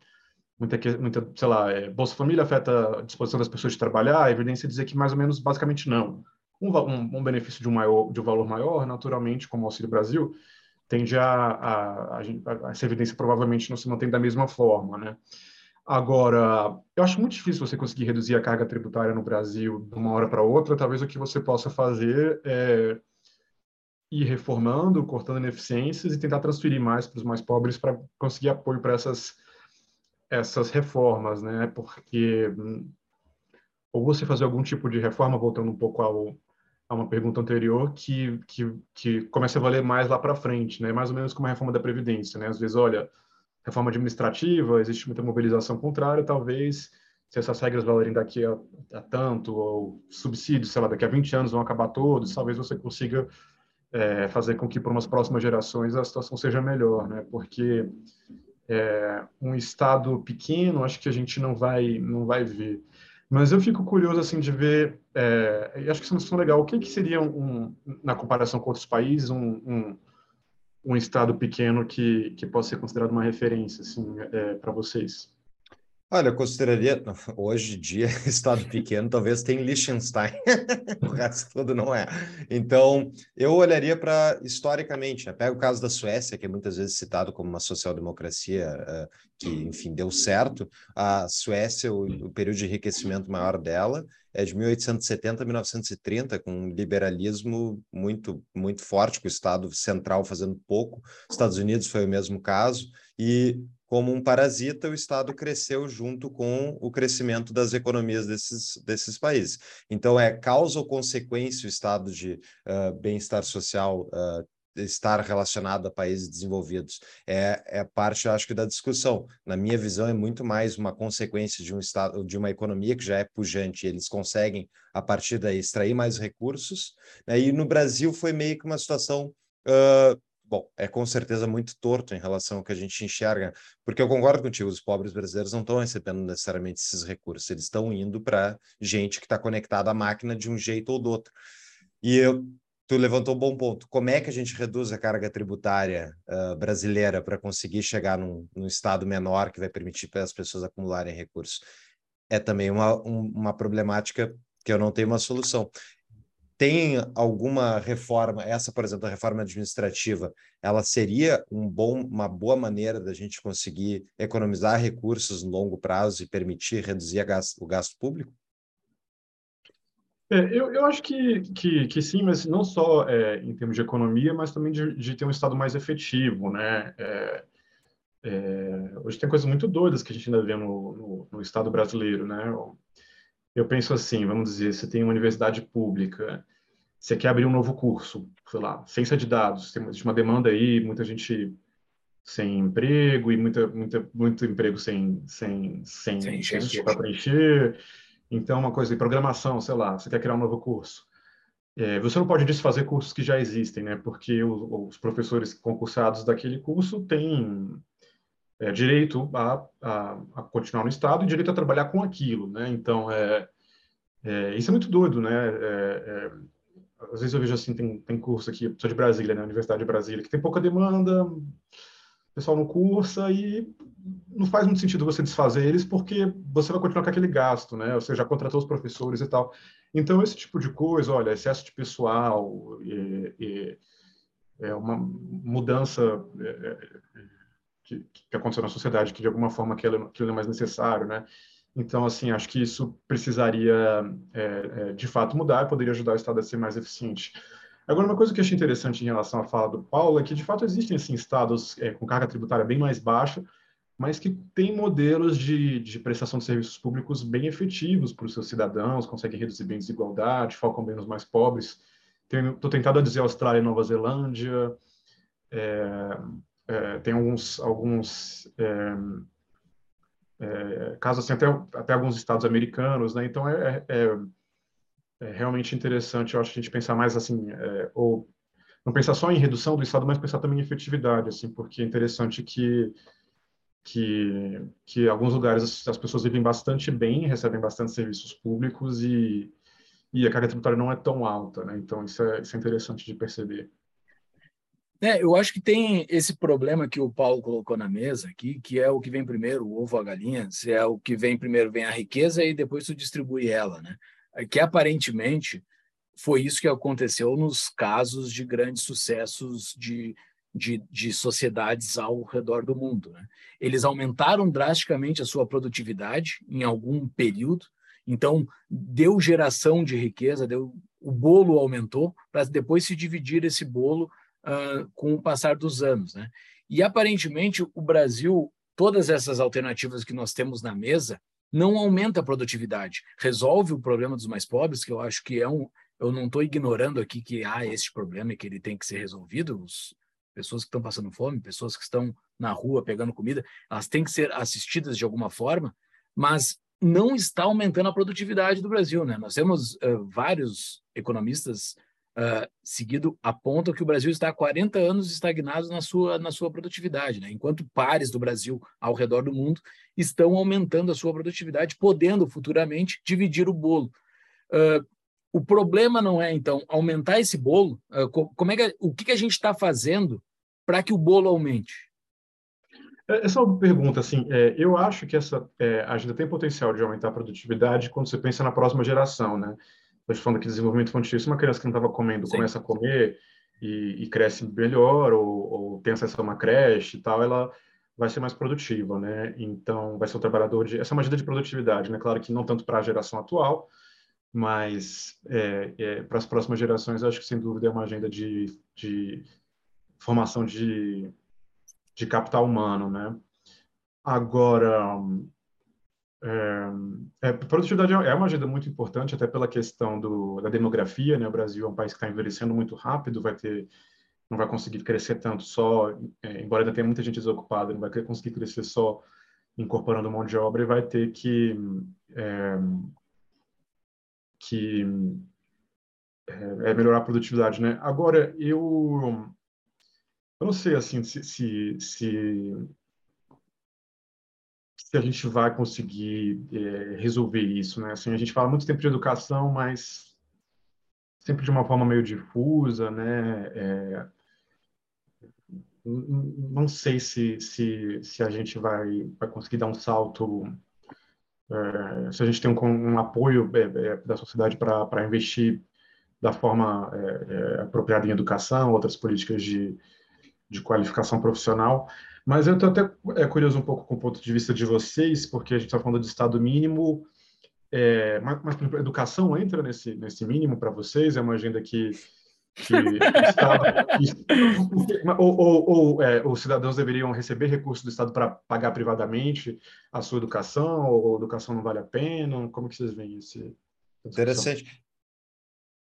[SPEAKER 3] muita, muita sei lá, é, Bolsa Família afeta a disposição das pessoas de trabalhar, a evidência dizer que mais ou menos, basicamente, não. Um, um, benefício de um, maior, de um valor maior, naturalmente, como o Auxílio Brasil, tende a, a, a, a, essa evidência provavelmente não se mantém da mesma forma, né? Agora, eu acho muito difícil você conseguir reduzir a carga tributária no Brasil de uma hora para outra. Talvez o que você possa fazer é ir reformando, cortando ineficiências e tentar transferir mais para os mais pobres para conseguir apoio para essas essas reformas, né? Porque hum, ou você fazer algum tipo de reforma, voltando um pouco ao, a uma pergunta anterior, que, que, que comece a valer mais lá para frente, né? Mais ou menos como a reforma da Previdência, né? Às vezes, olha, reforma administrativa, existe muita mobilização contrária, talvez, se essas regras valerem daqui a, a tanto, ou subsídios, sei lá, daqui a 20 anos vão acabar todos, talvez você consiga é, fazer com que para umas próximas gerações a situação seja melhor, né? Porque é, um estado pequeno, acho que a gente não vai não vai ver. Mas eu fico curioso assim de ver, é, acho que isso é uma discussão legal. O que, que seria um, na comparação com outros países um, um, um, estado pequeno que que possa ser considerado uma referência assim é, para vocês?
[SPEAKER 2] Olha, eu consideraria, hoje em dia, estado pequeno, talvez tenha Liechtenstein, o resto todo não é. Então, eu olharia para, historicamente, né? pega o caso da Suécia, que é muitas vezes citado como uma social-democracia uh, que, enfim, deu certo. A Suécia, o, o período de enriquecimento maior dela é de 1870 a 1930, com um liberalismo muito, muito forte, com o Estado central fazendo pouco. Estados Unidos foi o mesmo caso, e como um parasita, o Estado cresceu junto com o crescimento das economias desses, desses países. Então, é causa ou consequência o estado de uh, bem-estar social uh, estar relacionado a países desenvolvidos. É, é parte, acho que, da discussão. Na minha visão, é muito mais uma consequência de um estado, de uma economia que já é pujante. Eles conseguem, a partir daí, extrair mais recursos. Né? E no Brasil foi meio que uma situação uh, bom, é com certeza muito torto em relação ao que a gente enxerga, porque eu concordo contigo, os pobres brasileiros não estão recebendo necessariamente esses recursos, eles estão indo para gente que está conectada à máquina de um jeito ou do outro. E eu, tu levantou um bom ponto. Como é que a gente reduz a carga tributária uh, brasileira para conseguir chegar num, num, estado menor que vai permitir para as pessoas acumularem recursos? É também uma, um, uma problemática que eu não tenho uma solução tem alguma reforma, essa, por exemplo, a reforma administrativa, ela seria um bom, uma boa maneira da gente conseguir economizar recursos no longo prazo e permitir reduzir gasto, o gasto público?
[SPEAKER 3] É, eu, eu acho que, que, que, sim, mas não só é, em termos de economia, mas também de, de ter um Estado mais efetivo, né? É, é hoje tem coisas muito doidas que a gente ainda vê no, no, no Estado brasileiro, né? Eu penso assim, vamos dizer, você tem uma universidade pública, você quer abrir um novo curso, sei lá, ciência de dados, tem uma demanda aí, muita gente sem emprego e muita, muita, muito emprego sem, sem, sem, sem para preencher. Então, uma coisa de programação, sei lá, você quer criar um novo curso. É, você não pode desfazer cursos que já existem, né? Porque o, os professores concursados daquele curso têm é, direito a, a, a, continuar no Estado e direito a trabalhar com aquilo, né? Então, é, é isso é muito doido, né? É, é, às vezes eu vejo assim, tem, tem curso aqui, sou de Brasília, né? Universidade de Brasília, que tem pouca demanda, pessoal não cursa e não faz muito sentido você desfazer eles porque você vai continuar com aquele gasto, né? Você já contratou os professores e tal. Então, esse tipo de coisa, olha, excesso de pessoal, e, e, é uma mudança é, é, que, que, aconteceu na sociedade, que de alguma forma aquilo, aquilo é mais necessário, né? Então, assim, acho que isso precisaria, é, é, de fato, mudar e poderia ajudar o Estado a ser mais eficiente. Agora, uma coisa que eu achei interessante em relação à fala do Paulo é que, de fato, existem assim, estados é, com carga tributária bem mais baixa, mas que têm modelos de, de prestação de serviços públicos bem efetivos para os seus cidadãos, conseguem reduzir bem desigualdade, focam bem nos mais pobres. Estou tentado a dizer Austrália e Nova Zelândia, é, é, tem alguns, alguns é, é, assim, até, até alguns estados americanos, né? Então é, é, é, realmente interessante, eu acho, a gente pensar mais assim, é, ou não pensar só em redução do estado, mas pensar também em efetividade, assim, porque é interessante que que, que alguns lugares as, as pessoas vivem bastante bem, recebem bastante serviços públicos e, e a carga tributária não é tão alta, né? Então isso é, isso é interessante de perceber.
[SPEAKER 1] É, eu acho que tem esse problema que o Paulo colocou na mesa aqui, que é o que vem primeiro, o ovo ou a galinha, se é o que vem primeiro vem a riqueza e depois tu distribui ela, né? É que aparentemente foi isso que aconteceu nos casos de grandes sucessos de, de, de sociedades ao redor do mundo. Né? Eles aumentaram drasticamente a sua produtividade em algum período, então deu geração de riqueza, deu, o bolo aumentou para depois se dividir esse bolo uh, com o passar dos anos. Né? E aparentemente o Brasil, todas essas alternativas que nós temos na mesa, não aumenta a produtividade, resolve o problema dos mais pobres, que eu acho que é um. Eu não estou ignorando aqui que há esse problema e que ele tem que ser resolvido. Os, pessoas que estão passando fome, pessoas que estão na rua pegando comida, elas têm que ser assistidas de alguma forma, mas não está aumentando a produtividade do Brasil. Né? Nós temos uh, vários economistas uh, seguido apontam que o Brasil está há 40 anos estagnado na sua, na sua produtividade, né? enquanto pares do Brasil ao redor do mundo estão aumentando a sua produtividade, podendo futuramente dividir o bolo. Uh, o problema não é, então, aumentar esse bolo. Uh, como é que, o que, que a gente está fazendo para que o bolo aumente?
[SPEAKER 3] É, essa é uma pergunta, assim, é, eu acho que essa é, agenda tem potencial de aumentar a produtividade quando você pensa na próxima geração, né? Estou falando aqui de desenvolvimento infantil, se uma criança que não estava comendo Sim. começa a comer e, e cresce melhor, ou, ou, tem acesso a uma creche e tal, ela vai ser mais produtiva, né? Então, vai ser um trabalhador de... Essa é uma agenda de produtividade, né? Claro que não tanto para a geração atual, mas é, é, para as próximas gerações, acho que sem dúvida é uma agenda de, de formação de, de capital humano, né? Agora, é, é, produtividade é uma agenda muito importante, até pela questão do, da demografia, né? O Brasil é um país que está envelhecendo muito rápido, vai ter, não vai conseguir crescer tanto só, é, embora ainda tenha muita gente desocupada, não vai conseguir crescer só incorporando mão de obra e vai ter que é, que é, é, melhorar a produtividade, né? Agora, eu, eu não sei, assim, se, se, se, se a gente vai conseguir é, resolver isso, né? Assim, a gente fala muito tempo de educação, mas sempre de uma forma meio difusa, né? É, não sei se, se, se a gente vai, vai conseguir dar um salto é, se a gente tem um, um apoio é, da sociedade para investir da forma apropriada em educação, outras políticas de, de qualificação profissional. Mas eu estou até é, curioso um pouco com o ponto de vista de vocês, porque a gente está falando de Estado mínimo, é, mas, mas a educação entra nesse, nesse mínimo para vocês? É uma agenda que que Estado, ou, ou, ou é, os cidadãos deveriam receber recursos do Estado para pagar privadamente a sua educação, ou a educação não vale a pena? Como que vocês veem isso?
[SPEAKER 2] Interessante.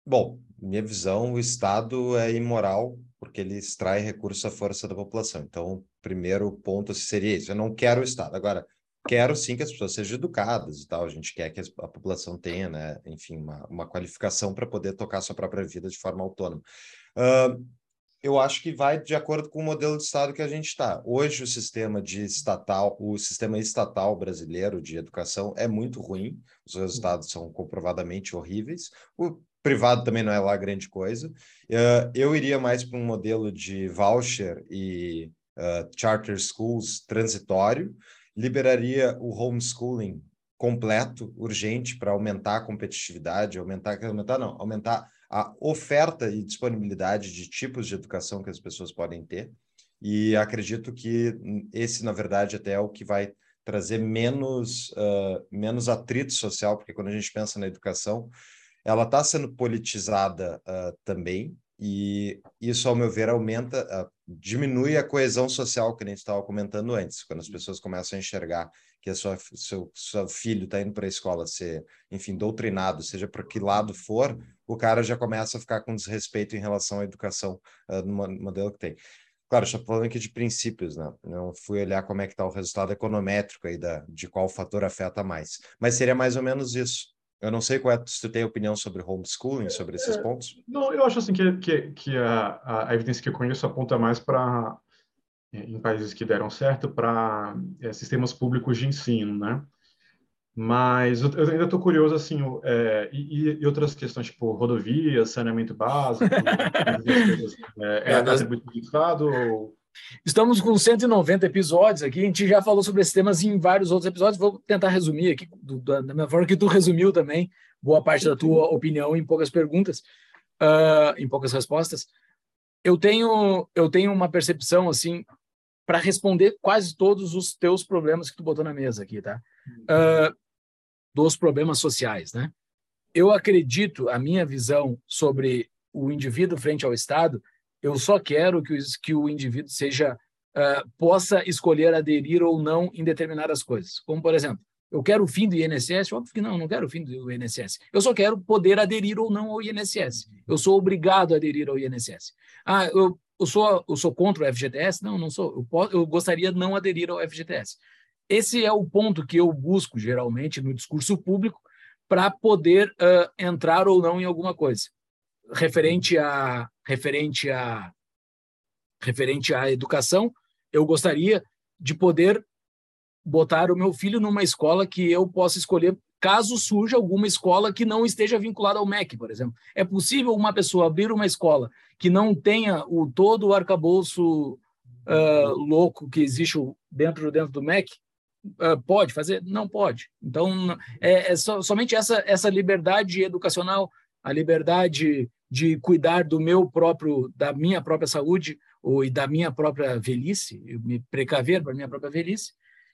[SPEAKER 2] Bom, minha visão, o Estado é imoral porque ele extrai recursos à força da população. Então, o primeiro ponto seria isso. Eu não quero o Estado. Agora, quero sim que as pessoas sejam educadas e tal. A gente quer que a população tenha, né, enfim, uma, uma qualificação para poder tocar sua própria vida de forma autônoma. Uh, eu acho que vai de acordo com o modelo de Estado que a gente está. Hoje, o sistema de estatal, o sistema estatal brasileiro de educação é muito ruim, os resultados são comprovadamente horríveis. O privado também não é lá grande coisa. Uh, eu iria mais para um modelo de voucher e uh, charter schools transitório, liberaria o homeschooling completo, urgente, para aumentar a competitividade, aumentar, aumentar não, aumentar a oferta e disponibilidade de tipos de educação que as pessoas podem ter. E acredito que esse, na verdade, até é o que vai trazer menos, uh, menos atrito social, porque quando a gente pensa na educação, ela está sendo politizada uh, também, e isso, ao meu ver, aumenta, uh, diminui a coesão social que a gente estava comentando antes, quando as pessoas começam a enxergar que sua, seu, seu filho está indo para a escola ser, enfim, doutrinado, seja por que lado for, o cara já começa a ficar com desrespeito em relação à educação uh, no modelo que tem. Claro, estou falando aqui de princípios, né? Não fui olhar como é que está o resultado econométrico aí da, de qual fator afeta mais. Mas seria mais ou menos isso. Eu não sei qual é, se tu tem opinião sobre homeschooling, sobre esses é, pontos.
[SPEAKER 3] Não, eu acho assim que, que, que a, a evidência que eu conheço aponta mais para, em países que deram certo, para é, sistemas públicos de ensino, né? Mas eu ainda estou curioso, assim, é, e, e, outras questões, tipo rodovias, saneamento básico, é, é, é atribuído do Estado ou...
[SPEAKER 1] Estamos com 190 episódios aqui, a gente já falou sobre esses temas em vários outros episódios, vou tentar resumir aqui, do, da mesma forma que tu resumiu também, boa parte da tua opinião em poucas perguntas, uh, em poucas respostas. Eu tenho, eu tenho uma percepção, assim, para responder quase todos os teus problemas que tu botou na mesa aqui, tá? Uh, dos problemas sociais, né? Eu acredito, a minha visão sobre o indivíduo frente ao Estado, eu só quero que o, que o indivíduo seja uh, possa escolher aderir ou não em determinadas coisas. Como, por exemplo, eu quero o fim do INSS? Óbvio que não, não quero o fim do INSS. Eu só quero poder aderir ou não ao INSS. Eu sou obrigado a aderir ao INSS. Ah, eu, eu, sou, eu sou contra o FGTS? Não, não sou. Eu, posso, eu gostaria de não aderir ao FGTS. Esse é o ponto que eu busco, geralmente, no discurso público, para poder uh, entrar ou não em alguma coisa. Referente a, referente, a, referente à educação, eu gostaria de poder botar o meu filho numa escola que eu possa escolher caso surja alguma escola que não esteja vinculada ao MEC, por exemplo. É possível uma pessoa abrir uma escola que não tenha o todo o arcabouço uh, louco que existe dentro, dentro do MEC? Uh, pode fazer? Não pode. Então, é, é so, somente essa, essa liberdade educacional, a liberdade de cuidar do meu próprio, da minha própria saúde ou, e da minha própria velhice, me precaver para minha própria velhice,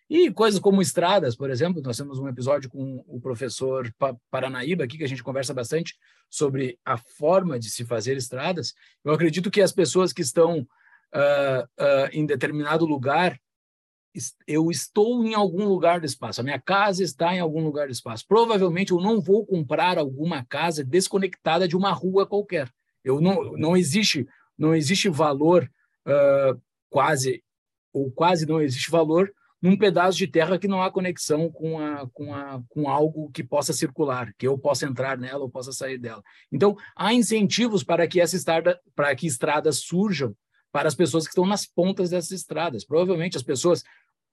[SPEAKER 1] e coisas como estradas, por exemplo, nós temos um episódio com o professor Paranaíba aqui, que a gente conversa bastante sobre a forma de se fazer estradas. Eu acredito que as pessoas que estão uh, uh, em determinado lugar eu estou em algum lugar do espaço, a minha casa está em algum lugar do espaço. Provavelmente eu não vou comprar alguma casa desconectada de uma rua qualquer. Eu não, não existe não existe valor uh, quase ou quase não existe valor num pedaço de terra que não há conexão com, a, com, a, com algo que possa circular, que eu possa entrar nela ou possa sair dela. Então, há incentivos para que essa estrada, para que estradas surjam para as pessoas que estão nas pontas dessas estradas. Provavelmente as pessoas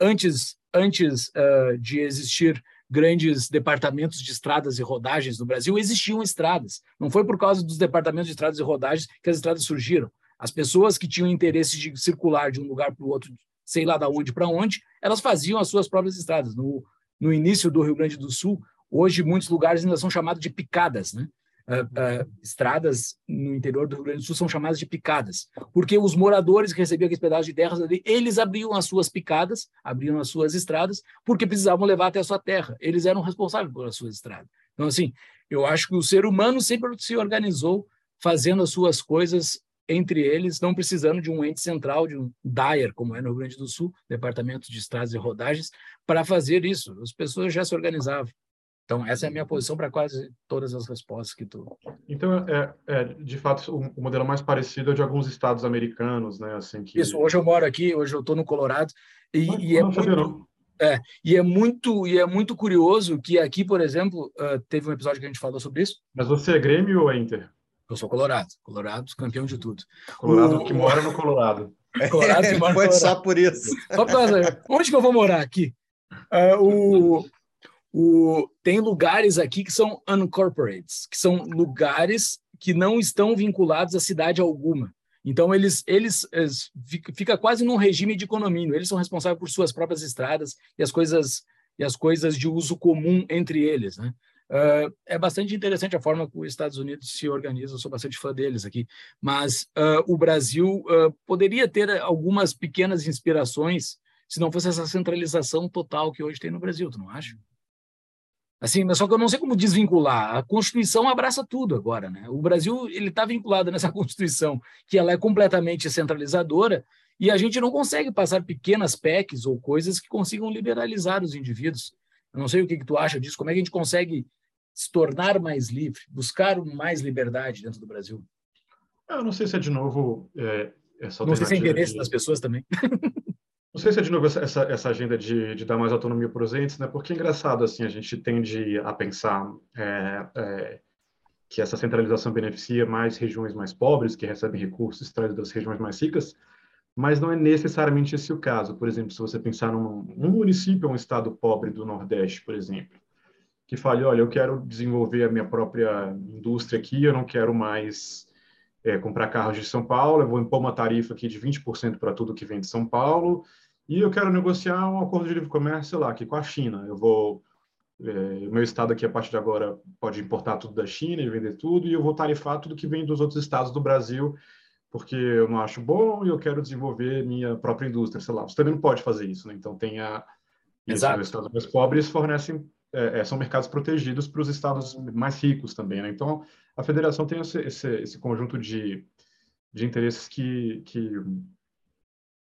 [SPEAKER 1] antes, antes uh, de existir grandes departamentos de estradas e rodagens no Brasil, existiam estradas. Não foi por causa dos departamentos de estradas e rodagens que as estradas surgiram. As pessoas que tinham interesse de circular de um lugar para o outro, sei lá da onde para onde, elas faziam as suas próprias estradas. No, no início do Rio Grande do Sul, hoje muitos lugares ainda são chamados de picadas, né? Uh, uh, estradas no interior do Rio Grande do Sul são chamadas de picadas, porque os moradores que recebiam aqueles pedaços de terras ali, eles abriam as suas picadas, abriam as suas estradas, porque precisavam levar até a sua terra. Eles eram responsáveis pelas suas estradas. Então, assim, eu acho que o ser humano sempre se organizou fazendo as suas coisas entre eles, não precisando de um ente central, de um DAER, como é no Rio Grande do Sul, Departamento de Estradas e Rodagens, para fazer isso. As pessoas já se organizavam. Então, essa é a minha posição para quase todas as respostas que tu.
[SPEAKER 3] Então, é, é de fato, o, o, modelo mais parecido é de alguns estados americanos, né? Assim que...
[SPEAKER 1] Isso, hoje eu moro aqui, hoje eu estou no Colorado, e, não, e é muito. É, e é muito e é muito curioso que aqui, por exemplo, uh, teve um episódio que a gente falou sobre isso.
[SPEAKER 3] Mas você é Grêmio ou é Inter?
[SPEAKER 1] Eu sou Colorado, Colorado, campeão de tudo.
[SPEAKER 3] Colorado o... que mora no Colorado.
[SPEAKER 2] Colorado que mora no Colorado. só por isso.
[SPEAKER 1] Só por causa. Onde que eu vou morar aqui? Uh, o, o, tem lugares aqui que são uncorporated, que são lugares que não estão vinculados a cidade alguma. Então, eles, eles, eles fica quase num regime de condomínio. Eles são responsáveis por suas próprias estradas e as coisas e as coisas de uso comum entre eles. Né? Uh, é bastante interessante a forma que os Estados Unidos se organizam, sou bastante fã deles aqui, mas uh, o Brasil uh, poderia ter algumas pequenas inspirações se não fosse essa centralização total que hoje tem no Brasil, tu não acha? Assim, mas só que eu não sei como desvincular. A Constituição abraça tudo agora, né? O Brasil ele está vinculado nessa Constituição, que ela é completamente centralizadora, e a gente não consegue passar pequenas PECs ou coisas que consigam liberalizar os indivíduos. Eu não sei o que, que tu acha disso. Como é que a gente consegue se tornar mais livre, buscar mais liberdade dentro do Brasil?
[SPEAKER 3] Eu não sei se é de novo é,
[SPEAKER 1] essa Não sei se é interesse de... das pessoas também.
[SPEAKER 3] Não sei se é de novo essa, essa agenda de, de dar mais autonomia para os entes, né? Porque é engraçado assim a gente tende a pensar é, é, que essa centralização beneficia mais regiões mais pobres que recebem recursos extraídos das regiões mais ricas, mas não é necessariamente esse o caso. Por exemplo, se você pensar num, num município ou um estado pobre do Nordeste, por exemplo, que fale, olha, eu quero desenvolver a minha própria indústria aqui, eu não quero mais é, comprar carros de São Paulo, eu vou impor uma tarifa aqui de 20% para tudo que vem de São Paulo, e eu quero negociar um acordo de livre comércio, sei lá, aqui com a China. Eu vou. É, o meu estado aqui, a partir de agora, pode importar tudo da China e vender tudo, e eu vou tarifar tudo que vem dos outros estados do Brasil, porque eu não acho bom e eu quero desenvolver minha própria indústria, sei lá. Você também não pode fazer isso, né? Então, tem a. Exato. Os estados mais pobres fornecem. É, é, são mercados protegidos para os estados mais ricos também, né? Então, a federação tem esse, esse, esse conjunto de, de interesses que, que,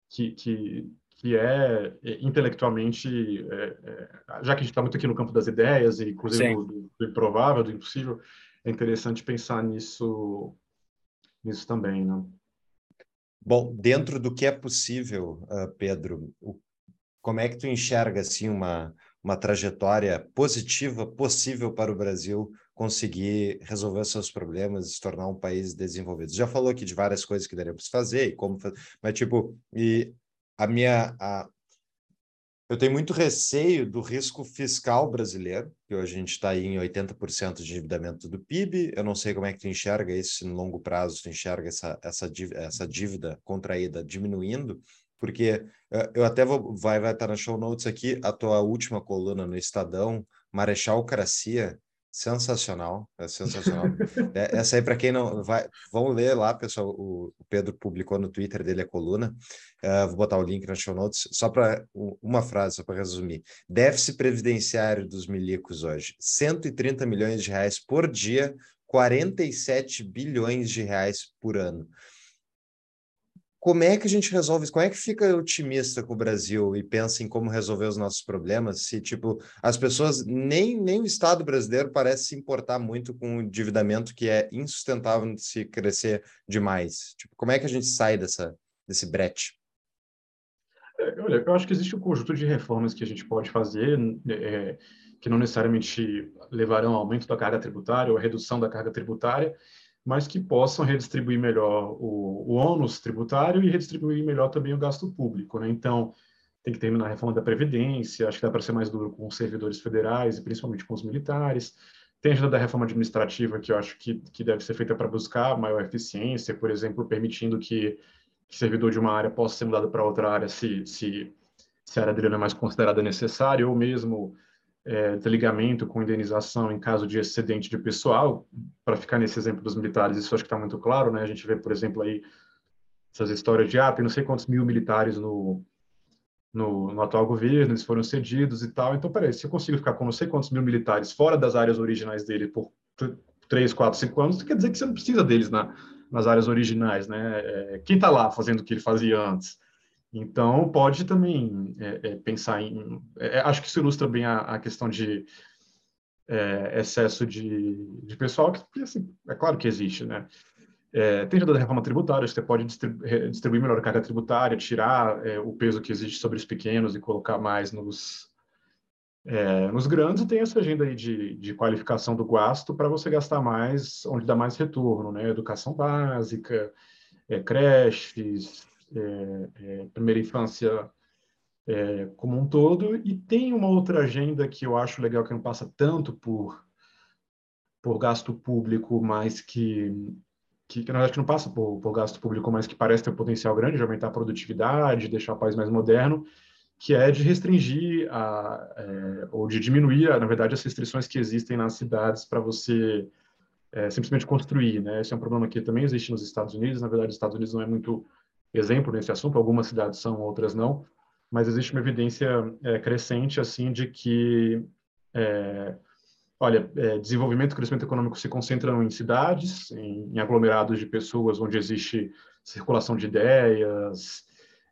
[SPEAKER 3] que, que que é, é intelectualmente, é, é, já que a gente está muito aqui no campo das ideias, e inclusive do, do, improvável, do impossível, é interessante pensar nisso, nisso também, né?
[SPEAKER 2] Bom, dentro do que é possível, uh, Pedro, o, como é que tu enxerga assim uma uma trajetória positiva possível para o Brasil conseguir resolver seus problemas e se tornar um país desenvolvido. Já falou aqui de várias coisas que daremos fazer e como fazer, mas tipo, e a minha. A... Eu tenho muito receio do risco fiscal brasileiro, que hoje a gente está em 80% de endividamento do PIB. Eu não sei como é que tu enxerga isso, se no longo prazo tu enxerga essa, essa, dívida, essa dívida contraída diminuindo, porque eh, eu até vou, vai, vai estar na show notes aqui a tua última coluna no Estadão, Marechal-Cracia, Sensacional, é sensacional. é, essa aí, para quem não vai, vão ler lá, pessoal. O, o, Pedro publicou no Twitter dele a coluna. Uh, vou botar o link na show notes. Só para uma frase, só para resumir: déficit previdenciário dos milicos hoje: 130 milhões de reais por dia, 47 bilhões de reais por ano como é que a gente resolve isso? Como é que fica otimista com o Brasil e pensa em como resolver os nossos problemas se, tipo, as pessoas, nem, nem o Estado brasileiro parece se importar muito com o endividamento que é insustentável se crescer demais? Tipo, como é que a gente sai dessa, desse brete?
[SPEAKER 3] É, olha, eu acho que existe um conjunto de reformas que a gente pode fazer é, que não necessariamente levarão ao aumento da carga tributária ou a redução da carga tributária, mas que possam redistribuir melhor o, o ônus tributário e redistribuir melhor também o gasto público. Né? Então, tem que terminar a reforma da Previdência, acho que dá para ser mais duro com os servidores federais e principalmente com os militares. Tem a agenda da reforma administrativa, que eu acho que, que deve ser feita para buscar maior eficiência, por exemplo, permitindo que, que servidor de uma área possa ser mudado para outra área se, se, se a área dele não é mais considerada necessária, ou mesmo é, desligamento com indenização em caso de excedente de pessoal, para ficar nesse exemplo dos militares, isso acho que está muito claro, né? A gente vê, por exemplo, aí essas histórias de, ah, tem não sei quantos mil militares no, no, no, atual governo, eles foram cedidos e tal. Então, peraí, se eu consigo ficar com não sei quantos mil militares fora das áreas originais dele por três, quatro, cinco anos, quer dizer que você não precisa deles na, nas áreas originais, né? É, quem está lá fazendo o que ele fazia antes? Então, pode também é, é, pensar em. É, é, acho que isso ilustra bem a, a questão de é, excesso de, de pessoal, que assim, é claro que existe, né? É, tem ajuda da reforma tributária, você pode distribuir, distribuir melhor a carga tributária, tirar o peso que existe sobre os pequenos e colocar mais nos, nos grandes, e tem essa agenda aí de, de qualificação do gasto para você gastar mais onde dá mais retorno, né? Educação básica, creches, é, é, primeira infância é, como um todo, e tem uma outra agenda que eu acho legal, que não passa tanto por, por gasto público, mas que, que, que na verdade não passa por, por gasto público, mas que parece ter um potencial grande de aumentar a produtividade, de deixar o país mais moderno, que é de restringir a, é, ou de diminuir, na verdade, as restrições que existem nas cidades para você é, simplesmente construir, né? Esse é um problema que também existe nos Estados Unidos. Na verdade, os Estados Unidos não é muito exemplo nesse assunto. Algumas cidades são, outras não. Mas existe uma evidência é, crescente assim de que, é, olha, é, desenvolvimento e crescimento econômico se concentram em cidades, em, em, aglomerados de pessoas, onde existe circulação de ideias,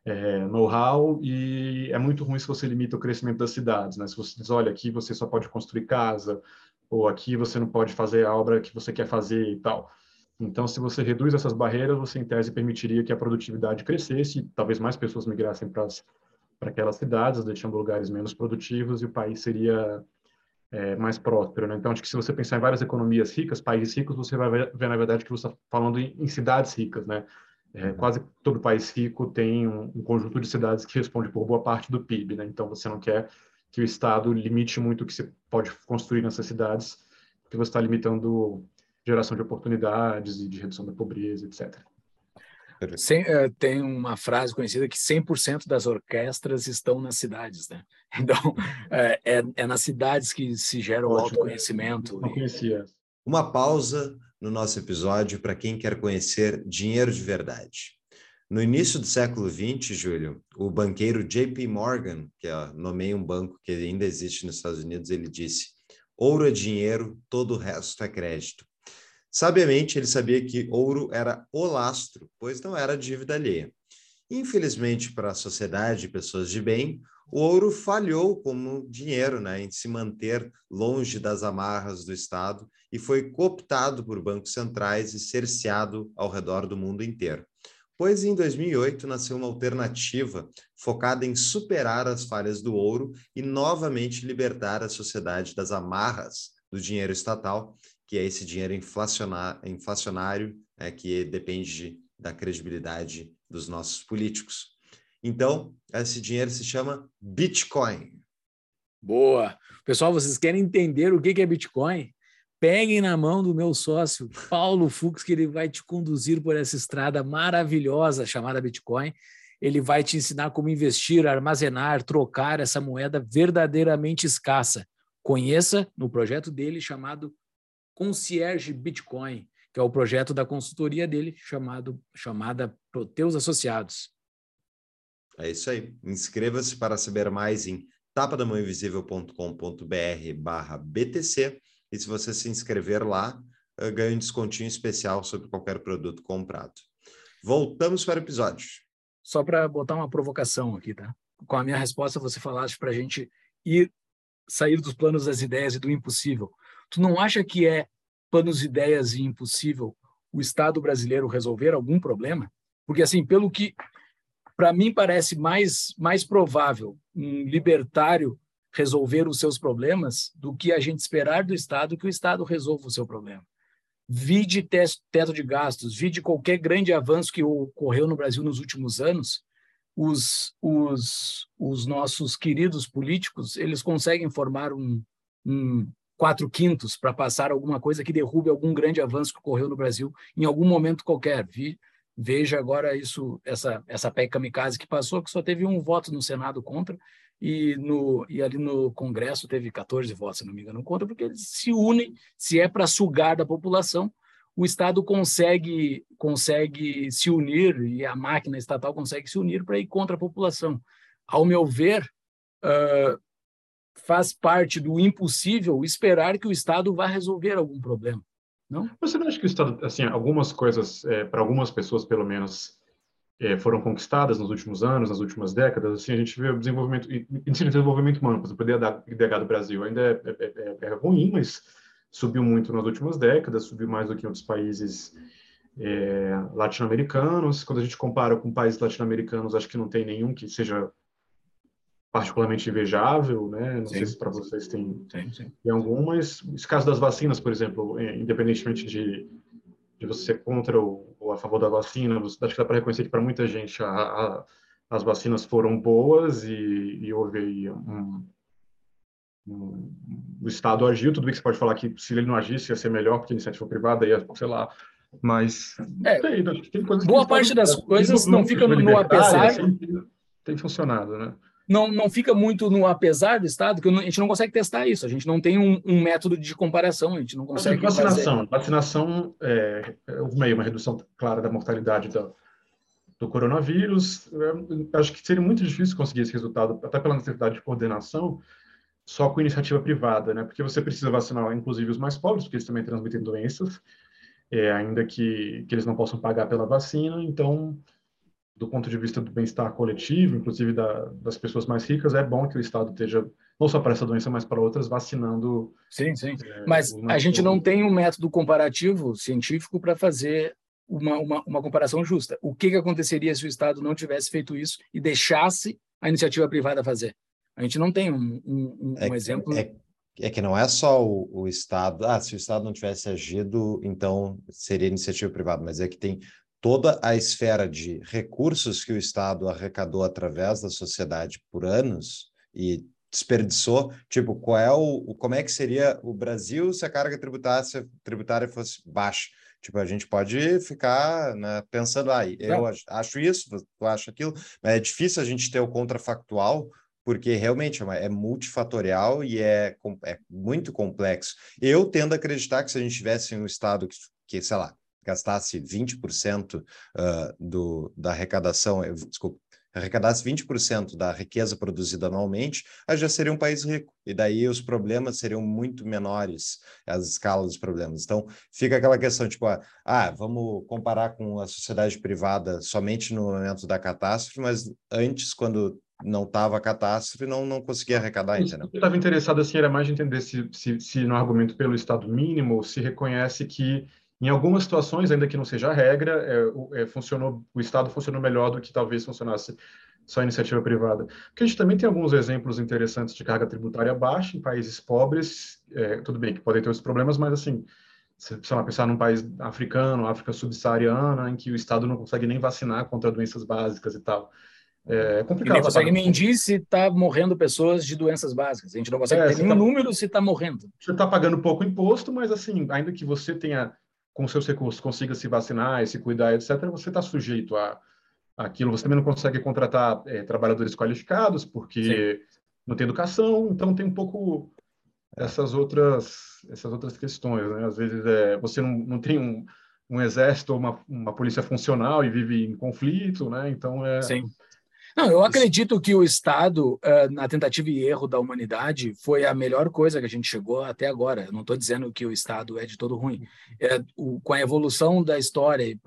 [SPEAKER 3] é, know-how, e é muito ruim se você limita o crescimento das cidades, né? Se você diz, olha, aqui você só pode construir casa, ou aqui você não pode fazer a obra que você quer fazer e tal. Então, se você reduz essas barreiras, você, em tese, permitiria que a produtividade crescesse, talvez mais pessoas migrassem para aquelas cidades, deixando lugares menos produtivos, e o país seria é, mais próspero. Né? Então, acho que se você pensar em várias economias ricas, países ricos, você vai ver, na verdade, que você está falando em, em, cidades ricas. Né? É, quase todo país rico tem um, um, conjunto de cidades que responde por boa parte do PIB. Né? Então, você não quer que o Estado limite muito o que se pode construir nessas cidades, porque você está limitando geração de oportunidades e de redução da pobreza, etc.
[SPEAKER 1] Sem, uh, tem uma frase conhecida que 100% das orquestras estão nas cidades, né? Então, é, é, é nas cidades que se gera o autoconhecimento.
[SPEAKER 3] Não conhecia.
[SPEAKER 2] Uma pausa no nosso episódio para quem quer conhecer dinheiro de verdade. No início do século XX, Júlio, o banqueiro JP Morgan, que é, nomeia um banco que ainda existe nos Estados Unidos, ele disse: ouro é dinheiro, todo o resto é crédito. Sabiamente, ele sabia que ouro era o lastro, pois não era dívida alheia. Infelizmente, para a sociedade e pessoas de bem, o ouro falhou como dinheiro né, em se manter longe das amarras do Estado e foi cooptado por bancos centrais e cerceado ao redor do mundo inteiro pois em 2008 nasceu uma alternativa focada em superar as falhas do ouro e novamente libertar a sociedade das amarras do dinheiro estatal, que é esse dinheiro inflacionário, né, que depende da credibilidade dos nossos políticos. Então, esse dinheiro se chama Bitcoin.
[SPEAKER 1] Boa! Pessoal, vocês querem entender o que é Bitcoin? peguem na mão do meu sócio, Paulo Fux, que ele vai te conduzir por essa estrada maravilhosa chamada Bitcoin. Ele vai te ensinar como investir, armazenar, trocar essa moeda verdadeiramente escassa. Conheça no projeto dele chamado Concierge Bitcoin, que é o projeto da consultoria dele chamado chamada Proteus Associados.
[SPEAKER 2] É isso aí. Inscreva-se para saber mais em tapadamãoinvisível.com.br/btc e se você se inscrever lá, eh, ganha um descontinho especial sobre qualquer produto comprado. Voltamos para o episódio.
[SPEAKER 1] Só para botar uma provocação aqui, tá? Com a minha resposta, você falaste para a gente ir sair dos planos das ideias e do impossível. Tu não acha que é planos, ideias e impossível o Estado brasileiro resolver algum problema? Porque, assim, pelo que para mim parece mais, mais provável um libertário resolver os seus problemas do que a gente esperar do Estado que o Estado resolva o seu problema. Vide teto de gastos, vide qualquer grande avanço que ocorreu no Brasil nos últimos anos, os, os, os nossos queridos políticos, eles conseguem formar um, um quatro quintos para passar alguma coisa que derrube algum grande avanço que ocorreu no Brasil em algum momento qualquer. Veja agora isso, essa, essa PEC kamikaze que passou, que só teve um voto no Senado contra, e, no, e ali no Congresso teve 14 votos, se não me engano, contra, porque eles se unem, se é para sugar da população, o Estado consegue, consegue se unir, e a máquina estatal consegue se unir para ir contra a população. Ao meu ver, uh, faz parte do impossível esperar que o Estado vá resolver algum problema. Não?
[SPEAKER 3] Você não acha que o Estado, assim, algumas coisas, é, para algumas pessoas pelo menos, é, foram conquistadas nos últimos anos, nas últimas décadas, assim, a gente vê o desenvolvimento, ensino de desenvolvimento humano, por exemplo, o IDH do Brasil ainda é, é, é, é, ruim, mas subiu muito nas últimas décadas, subiu mais do que em outros países é, latino-americanos. Quando a gente compara com países latino-americanos, acho que não tem nenhum que seja particularmente invejável, né? Não sim. sei se para vocês tem, sim, sim. tem algum, mas esse caso das vacinas, por exemplo, é, independentemente de, de você ser contra o a favor da vacina, acho que dá para reconhecer que para muita gente a, a, as vacinas foram boas e, e houve aí um, um, o Estado agiu, tudo bem que você pode falar que se ele não agisse ia ser melhor porque a iniciativa privada ia, sei lá, Mas
[SPEAKER 1] é, tem, tem boa parte das coisas não fica no apesar.
[SPEAKER 3] Tem funcionado, né?
[SPEAKER 1] Não, não fica muito no apesar do Estado, que a gente não consegue testar isso. A gente não tem um, um método de comparação, a gente não consegue.
[SPEAKER 3] vacinação. Fazer... Vacinação é, houve meio uma redução clara da mortalidade do, do coronavírus. É, acho que seria muito difícil conseguir esse resultado, até pela necessidade de coordenação, só com iniciativa privada, né? Porque você precisa vacinar, inclusive, os mais pobres, porque eles também transmitem doenças é, ainda que, que eles não possam pagar pela vacina. Então, do ponto de vista do bem-estar coletivo, inclusive da, das pessoas mais ricas, é bom que o Estado esteja, não só para essa doença, mas para outras, vacinando.
[SPEAKER 1] Sim, sim. É, mas a gente não tem um método comparativo científico para fazer uma, uma, uma, comparação justa. O que, que aconteceria se o Estado não tivesse feito isso e deixasse a iniciativa privada fazer? A gente não tem um, um, um
[SPEAKER 2] é,
[SPEAKER 1] exemplo.
[SPEAKER 2] É, é que não é só o, o, Estado. Ah, se o Estado não tivesse agido, então seria iniciativa privada, mas é que tem toda a esfera de recursos que o Estado arrecadou através da sociedade por anos e desperdiçou, tipo, qual é o, como é que seria o Brasil se a carga tributária, tributária fosse baixa? Tipo, a gente pode ficar né, pensando, ah, eu acho isso, tu acha aquilo, mas é difícil a gente ter o contrafactual porque realmente é, é multifatorial e é, é, muito complexo. Eu tendo a acreditar que se a gente tivesse um Estado que, que sei lá, gastasse 20% uh, do, da arrecadação, desculpa, arrecadasse 20% da riqueza produzida anualmente, a já seria um país rico. E daí os problemas seriam muito menores, as escalas dos problemas. Então, fica aquela questão, tipo, ah, ah vamos comparar com a sociedade privada somente no momento da catástrofe, mas antes, quando não estava a catástrofe, não, não conseguia arrecadar, entendeu?
[SPEAKER 3] Eu estava interessado, assim, era mais de entender se, se, se no argumento pelo Estado mínimo se reconhece que em algumas situações, ainda que não seja a regra, é, é, funcionou, o Estado funcionou melhor do que talvez funcionasse só a iniciativa privada. Porque a gente também tem alguns exemplos interessantes de carga tributária baixa em países pobres, é, tudo bem que podem ter os problemas, mas assim, se você pensar num país africano, África subsaariana, em que o Estado não consegue nem vacinar contra doenças básicas e tal. É complicado.
[SPEAKER 1] Ninguém consegue medir se está morrendo pessoas de doenças básicas. A gente não consegue é, ter nenhum tá, número se está morrendo.
[SPEAKER 3] Você está pagando pouco imposto, mas assim, ainda que você tenha com seus recursos consiga se vacinar e se cuidar, etc., você está sujeito a aquilo. Você também não consegue contratar é, trabalhadores qualificados porque Sim. não tem educação. Então tem um pouco essas outras essas outras questões, né? Às vezes é, você não, não tem um, um exército ou uma, uma polícia funcional e vive em conflito, né? Então é
[SPEAKER 1] Sim não, eu acredito que o Estado, eh, na tentativa e erro da humanidade, foi a melhor coisa que a gente chegou até agora. Eu não estou dizendo que o Estado é de todo ruim. É, o, com a evolução da história,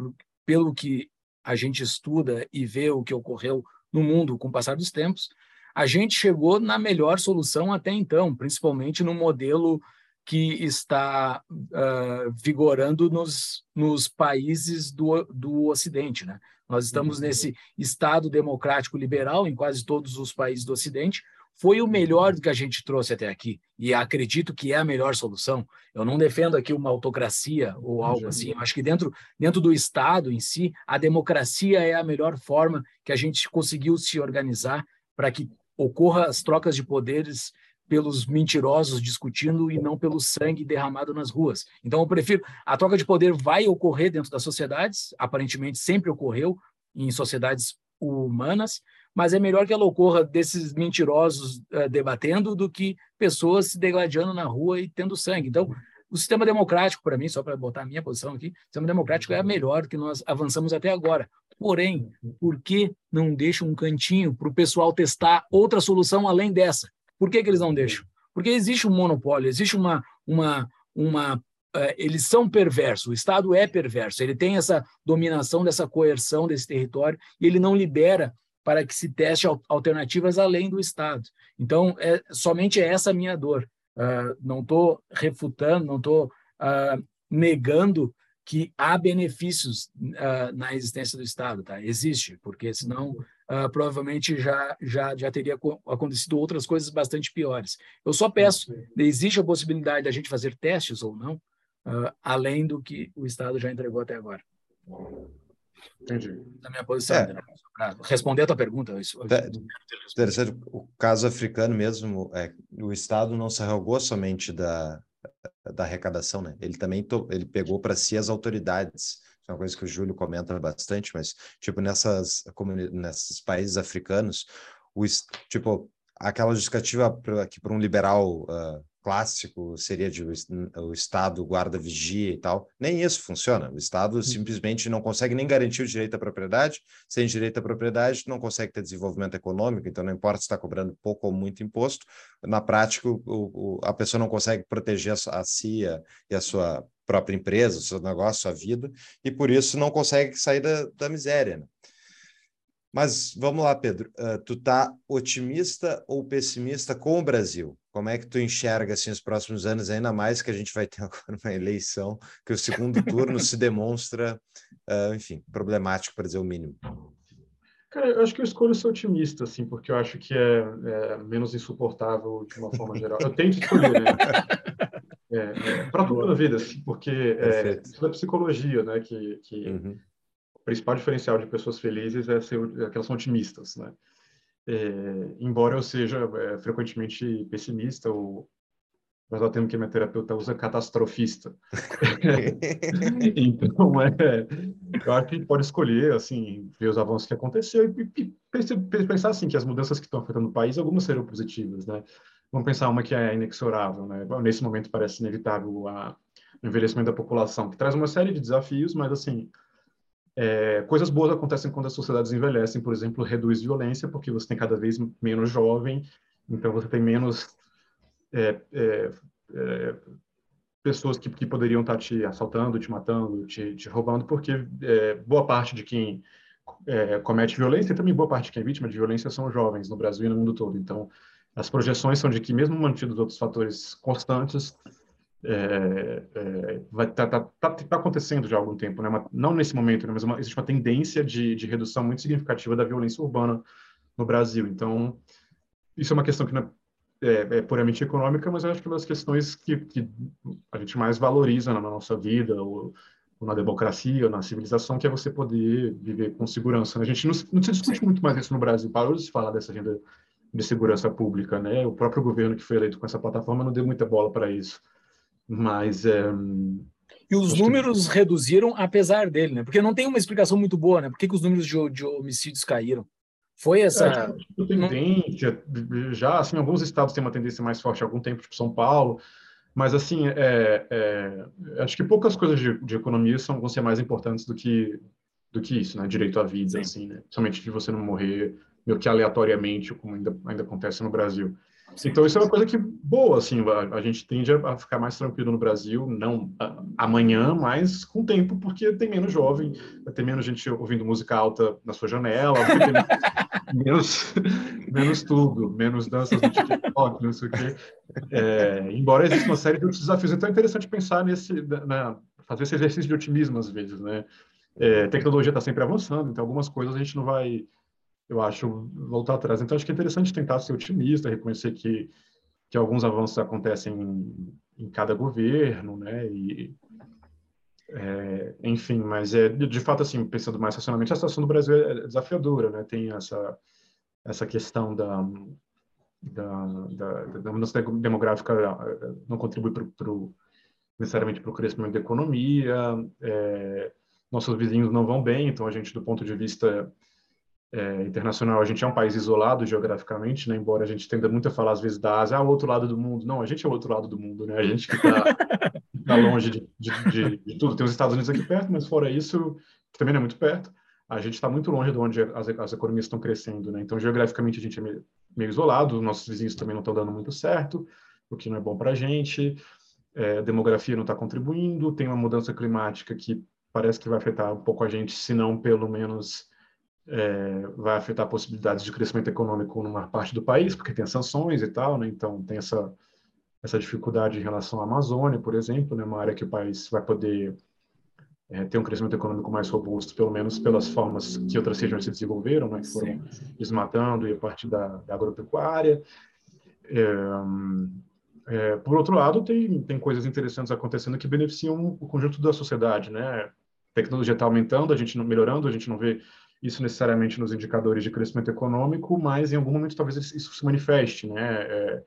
[SPEAKER 1] pelo que a gente estuda e vê o que ocorreu no mundo com o passar dos tempos, a gente chegou na melhor solução até então, principalmente no modelo que está uh, vigorando nos, nos países do, do Ocidente. Né? Nós estamos uhum. nesse Estado democrático liberal em quase todos os países do Ocidente. Foi o melhor que a gente trouxe até aqui e acredito que é a melhor solução. Eu não defendo aqui uma autocracia ou algo assim. Eu acho que dentro, dentro do Estado em si, a democracia é a melhor forma que a gente conseguiu se organizar para que ocorra as trocas de poderes pelos mentirosos discutindo e não pelo sangue derramado nas ruas. Então, eu prefiro. A troca de poder vai ocorrer dentro das sociedades, aparentemente sempre ocorreu em sociedades humanas, mas é melhor que ela ocorra desses mentirosos uh, debatendo do que pessoas se degladiando na rua e tendo sangue. Então, o sistema democrático, para mim, só para botar a minha posição aqui, o sistema democrático é a melhor que nós avançamos até agora. Porém, por que não deixa um cantinho para o pessoal testar outra solução além dessa? Por que, que eles não deixam? Porque existe um monopólio, existe uma. uma, uma uh, eles são perversos, o Estado é perverso, ele tem essa dominação dessa coerção desse território e ele não libera para que se teste alternativas além do Estado. Então, é, somente é essa a minha dor. Uh, não estou refutando, não estou uh, negando que há benefícios uh, na existência do Estado, tá? Existe, porque senão uh, provavelmente já, já, já teria acontecido outras coisas bastante piores. Eu só peço, existe a possibilidade da gente fazer testes ou não, uh, além do que o Estado já entregou até agora.
[SPEAKER 3] Entendi.
[SPEAKER 1] Na minha posição, é. para responder a tua pergunta. Isso,
[SPEAKER 2] interessante, o caso africano mesmo, é, o Estado não se arrogou somente da, da arrecadação, né? Ele também to, ele pegou para si as autoridades. É uma coisa que o Júlio comenta bastante, mas tipo nessas nesses países africanos, o tipo aquela justificativa que para um liberal uh, clássico seria de o Estado guarda vigia e tal. Nem isso funciona. O Estado uhum. simplesmente não consegue nem garantir o direito à propriedade. Sem direito à propriedade, não consegue ter desenvolvimento econômico. Então, não importa se está cobrando pouco ou muito imposto. Na prática, o, o, a pessoa não consegue proteger a, a si e a sua própria empresa, o seu negócio, sua vida, e por isso não consegue sair da, da miséria. Né? Mas vamos lá, Pedro. Uh, tu tá otimista ou pessimista com o Brasil? Como é que tu enxerga assim os próximos anos, ainda mais que a gente vai ter agora uma eleição que o segundo turno se demonstra, uh, enfim, problemático para dizer o mínimo.
[SPEAKER 3] Cara, eu acho que eu escolho ser otimista, assim, porque eu acho que é, é menos insuportável de uma forma geral. Eu tento escolher, né? É, é, para toda a vida, assim, porque é, isso é psicologia, né? Que, que uhum principal diferencial de pessoas felizes é, ser, é que elas são otimistas, né? É, embora eu seja é, frequentemente pessimista, ou, mas eu tenho que minha terapeuta usa catastrofista. então, é, eu acho que pode escolher, assim, ver os avanços que aconteceram e, e pensar, assim, que as mudanças que estão afetando o país, algumas serão positivas, né? Vamos pensar uma que é inexorável, né? Nesse momento parece inevitável a, o envelhecimento da população, que traz uma série de desafios, mas, assim, é, coisas boas acontecem quando as sociedades envelhecem, por exemplo, reduz violência, porque você tem cada vez menos jovem, então você tem menos é, é, é pessoas que, que, poderiam estar te assaltando, te matando, te, te roubando, porque é, boa parte de quem é, comete violência e também boa parte de quem é vítima de violência são jovens no Brasil e no mundo todo. Então, as projeções são de que, mesmo mantidos outros fatores constantes, é, é, vai tá, tá, tá, tá, acontecendo já há algum tempo, né? Uma, não nesse momento, né? mas uma, existe uma tendência de, de, redução muito significativa da violência urbana no Brasil. Então, isso é uma questão que é, é, é puramente econômica, mas eu acho que é uma das questões que, que a gente mais valoriza na nossa vida, ou, ou, na democracia, ou na civilização, que é você poder viver com segurança. Né? A gente não, não se discute Sim. muito mais isso no Brasil, parou de se falar dessa agenda de segurança pública, né? O próprio governo que foi eleito com essa plataforma não deu muita bola para isso. Mas. É,
[SPEAKER 1] e os números que... reduziram apesar dele, né? Porque não tem uma explicação muito boa, né? Por que, que os números de, de homicídios caíram? Foi essa.
[SPEAKER 3] É, tendência, já, assim, alguns estados têm uma tendência mais forte há algum tempo, tipo São Paulo, mas, assim, é, é, acho que poucas coisas de, de, economia são, vão ser mais importantes do que, do que isso, né? Direito à vida, Sim. assim, né? Somente de você não morrer meio que aleatoriamente, como ainda, ainda acontece no Brasil. Então, isso é uma coisa que boa, assim, a, a gente tende a, ficar mais tranquilo no Brasil, não a, amanhã, mas com o tempo, porque tem menos jovem, ter menos gente ouvindo música alta na sua janela, menos, menos tudo, menos danças do TikTok, não sei o quê. É, embora exista uma série de outros desafios, então é interessante pensar nesse, na, fazer esse exercício de otimismo às vezes, né? É, a tecnologia está sempre avançando, então algumas coisas a gente não vai eu acho, voltar atrás. Então, acho que é interessante tentar ser otimista, reconhecer que, que alguns avanços acontecem em, em cada governo, né? E, é, enfim, mas é de, fato, assim, pensando mais racionalmente, a situação do Brasil é desafiadora, né? Tem essa, essa questão da, da, da, da mudança demográfica eh, não contribui pro, pro necessariamente para o crescimento da economia, é, nossos vizinhos não vão bem, então a gente, do ponto de vista é, internacional, a gente é um país isolado geograficamente, né? embora a gente tenda muito a falar às vezes da Ásia, ah, o outro lado do mundo. Não, a gente é o outro lado do mundo, né? A gente que está tá longe de, de, de, de, tudo. Tem os Estados Unidos aqui perto, mas fora isso, que também não é muito perto, a gente está muito longe de onde as, as economias estão crescendo, né? Então, geograficamente, a gente é meio, meio isolado, os nossos vizinhos também não estão dando muito certo, o que não é bom para a gente. É, a demografia não está contribuindo, tem uma mudança climática que parece que vai afetar um pouco a gente, se não pelo menos é, vai afetar possibilidades de crescimento econômico numa parte do país, porque tem sanções e tal, né? Então tem essa essa dificuldade em relação à Amazônia, por exemplo, né? Uma área que o país vai poder é, ter um crescimento econômico mais robusto, pelo menos pelas formas que outras regiões se desenvolveram, né? Que foram desmatando e a partir da, da agropecuária. É, é, por outro lado, tem, tem coisas interessantes acontecendo que beneficiam o conjunto da sociedade, né? A tecnologia está aumentando, a gente não melhorando, a gente não vê isso necessariamente nos indicadores de crescimento econômico, mas em algum momento talvez isso se manifeste, né? É,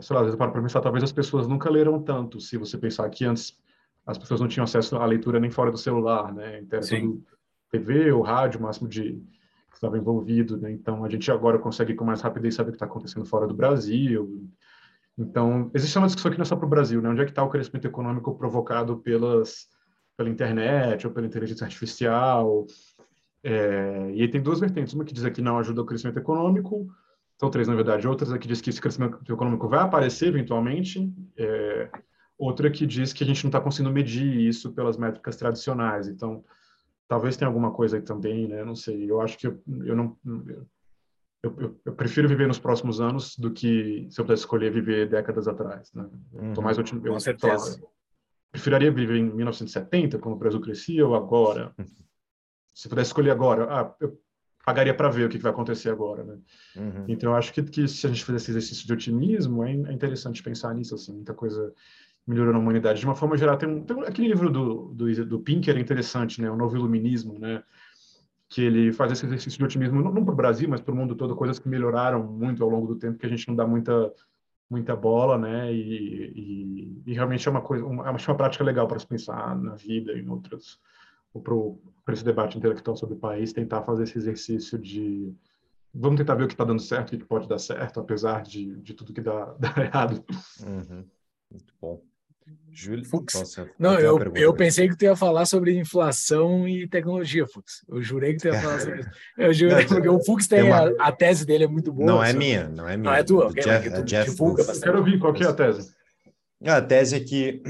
[SPEAKER 3] sei lá, às vezes para pensar, talvez as pessoas nunca leram tanto, se você pensar que antes as pessoas não tinham acesso à leitura nem fora do celular, né? Então, tudo TV ou rádio, o máximo de que estava envolvido, né? Então, a gente agora consegue com mais rapidez saber o que está acontecendo fora do Brasil. Então, existe uma discussão aqui não é só para o Brasil, né? Onde é que está o crescimento econômico provocado pelas pela internet ou pela inteligência artificial? É, e aí tem duas vertentes. Uma que diz que não ajuda o crescimento econômico, são três, na verdade. Outras aqui diz que esse crescimento econômico vai aparecer eventualmente. É, outra que diz que a gente não está conseguindo medir isso pelas métricas tradicionais. Então, talvez tenha alguma coisa aí também, né? Não sei. Eu acho que eu, eu não. Eu, eu, eu, prefiro viver nos próximos anos do que se eu pudesse escolher viver décadas atrás. Né? Uhum, tô mais otimista.
[SPEAKER 1] Com certeza.
[SPEAKER 3] preferiria viver em 1970, quando o Brasil crescia, ou agora? se pudesse escolher agora, ah, eu pagaria para ver o que, vai acontecer agora, né? Uhum. Então, eu acho que, que se a gente fizer esse exercício de otimismo, é, é interessante pensar nisso, assim, muita coisa melhorou na humanidade. De uma forma geral, tem, um, tem aquele livro do, do, do Pinker é interessante, né? O Novo Iluminismo, né? Que ele faz esse exercício de otimismo, não, não para o Brasil, mas para o mundo todo, coisas que melhoraram muito ao longo do tempo, que a gente não dá muita muita bola, né? E, e, e realmente é uma coisa, uma, é uma prática legal para se pensar na vida e em outras para esse debate intelectual sobre o país, tentar fazer esse exercício de vamos tentar ver o que está dando certo, o que pode dar certo, apesar de, de tudo que dá, dá errado.
[SPEAKER 2] Uhum. Muito bom. Júlio,
[SPEAKER 1] Fux. Não, eu, eu pensei que tu ia falar sobre inflação e tecnologia, Fux. Eu jurei que tu ia falar sobre isso. Eu jurei, porque o Fux tem, tem uma... a, a, tese dele é muito boa.
[SPEAKER 2] Não é minha, não é minha.
[SPEAKER 1] Não é tua, okay, Jeff, tu Jeff divulga
[SPEAKER 3] bastante. Quero ouvir qual é a tese.
[SPEAKER 2] A tese é que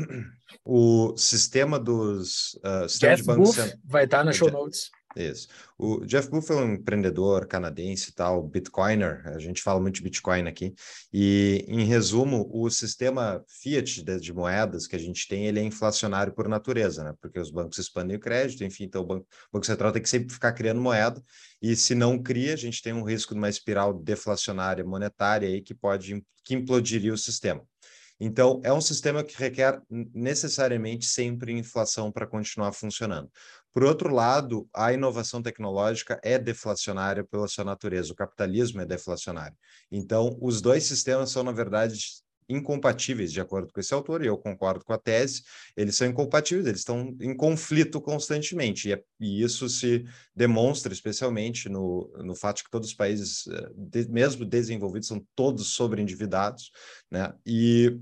[SPEAKER 2] o sistema dos uh,
[SPEAKER 1] Jeff Booth vai estar na show notes.
[SPEAKER 2] Isso. O Jeff Booth é um empreendedor canadense e tal, bitcoiner, a gente fala muito de Bitcoin aqui, e em resumo, o sistema fiat de, de, moedas que a gente tem, ele é inflacionário por natureza, né? Porque os bancos expandem o crédito, enfim, então o Banco, o banco Central tem que sempre ficar criando moeda, e se não cria, a gente tem um risco de uma espiral deflacionária monetária aí que pode, que implodiria o sistema. Então, é um sistema que requer necessariamente sempre inflação para continuar funcionando. Por outro lado, a inovação tecnológica é deflacionária pela sua natureza, o capitalismo é deflacionário. Então, os dois sistemas são, na verdade, incompatíveis, de acordo com esse autor, e eu concordo com a tese, eles são incompatíveis, eles estão em conflito constantemente, e, é, e isso se demonstra especialmente no, no fato de que todos os países, eh, de, mesmo desenvolvidos, são todos sobreendividados, né? E,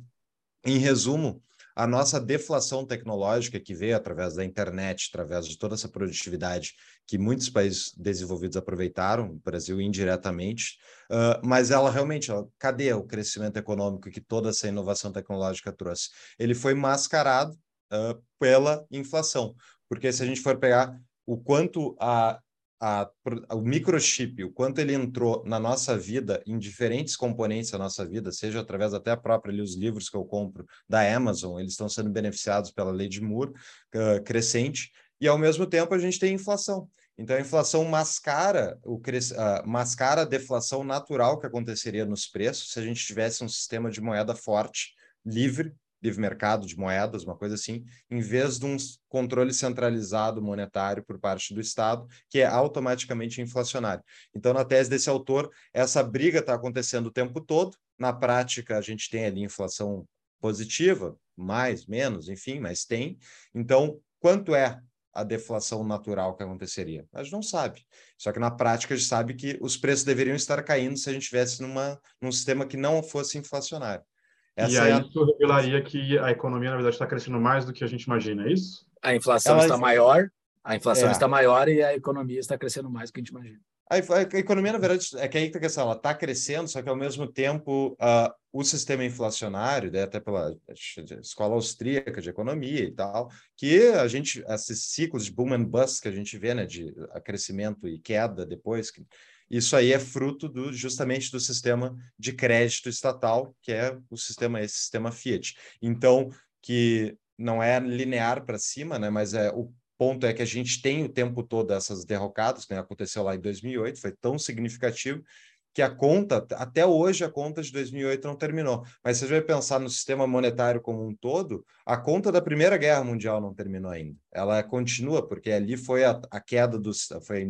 [SPEAKER 2] em resumo, a nossa deflação tecnológica que veio através da internet, através de toda essa produtividade que muitos países desenvolvidos aproveitaram, o Brasil indiretamente, uh, mas ela realmente, ela, cadê o crescimento econômico que toda essa inovação tecnológica trouxe? Ele foi mascarado uh, pela inflação, porque se a gente for pegar o quanto a a, o microchip, o quanto ele entrou na nossa vida, em diferentes componentes da nossa vida, seja através até a própria ali, os livros que eu compro da Amazon, eles estão sendo beneficiados pela lei de Moore uh, crescente, e ao mesmo tempo a gente tem inflação. Então a inflação mascara o uh, mascara a deflação natural que aconteceria nos preços se a gente tivesse um sistema de moeda forte, livre, livre mercado de moedas, uma coisa assim, em vez de um controle centralizado monetário por parte do Estado, que é automaticamente inflacionário. Então, na tese desse autor, essa briga está acontecendo o tempo todo. Na prática, a gente tem ali inflação positiva, mais, menos, enfim, mas tem. Então, quanto é a deflação natural que aconteceria? A gente não sabe. Só que na prática a gente sabe que os preços deveriam estar caindo se a gente tivesse num sistema que não fosse inflacionário.
[SPEAKER 3] Essa e aí é a... isso revelaria que a economia, na verdade, está crescendo mais do que a gente imagina, é isso?
[SPEAKER 1] A inflação Ela... está maior, a inflação é. está maior e a economia está crescendo mais do que a gente imagina.
[SPEAKER 2] A, a economia, na verdade, é que aí está a questão, ela está crescendo, só que ao mesmo tempo uh, o sistema inflacionário, né, até pela escola austríaca de economia e tal, que a gente, esses ciclos de boom and bust que a gente vê, né, de crescimento e queda depois, que isso aí é fruto do, justamente do sistema de crédito estatal, que é o sistema, esse sistema Fiat. Então, que não é linear para cima, né? Mas é o ponto é que a gente tem o tempo todo essas derrocadas, que aconteceu lá em 2008, foi tão significativo que a conta, até hoje a conta de 2008 não terminou. Mas se você vai pensar no sistema monetário como um todo, a conta da Primeira Guerra Mundial não terminou ainda. Ela continua, porque ali foi a, a queda do foi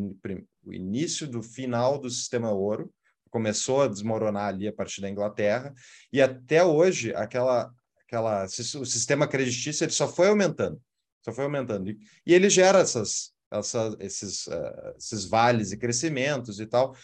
[SPEAKER 2] o início do final do sistema ouro, começou a desmoronar ali a partir da Inglaterra, e até hoje aquela, aquela, o sistema creditício ele só foi aumentando, só foi aumentando. E, e ele gera essas, essa, esses, uh, esses vales e crescimentos e tal.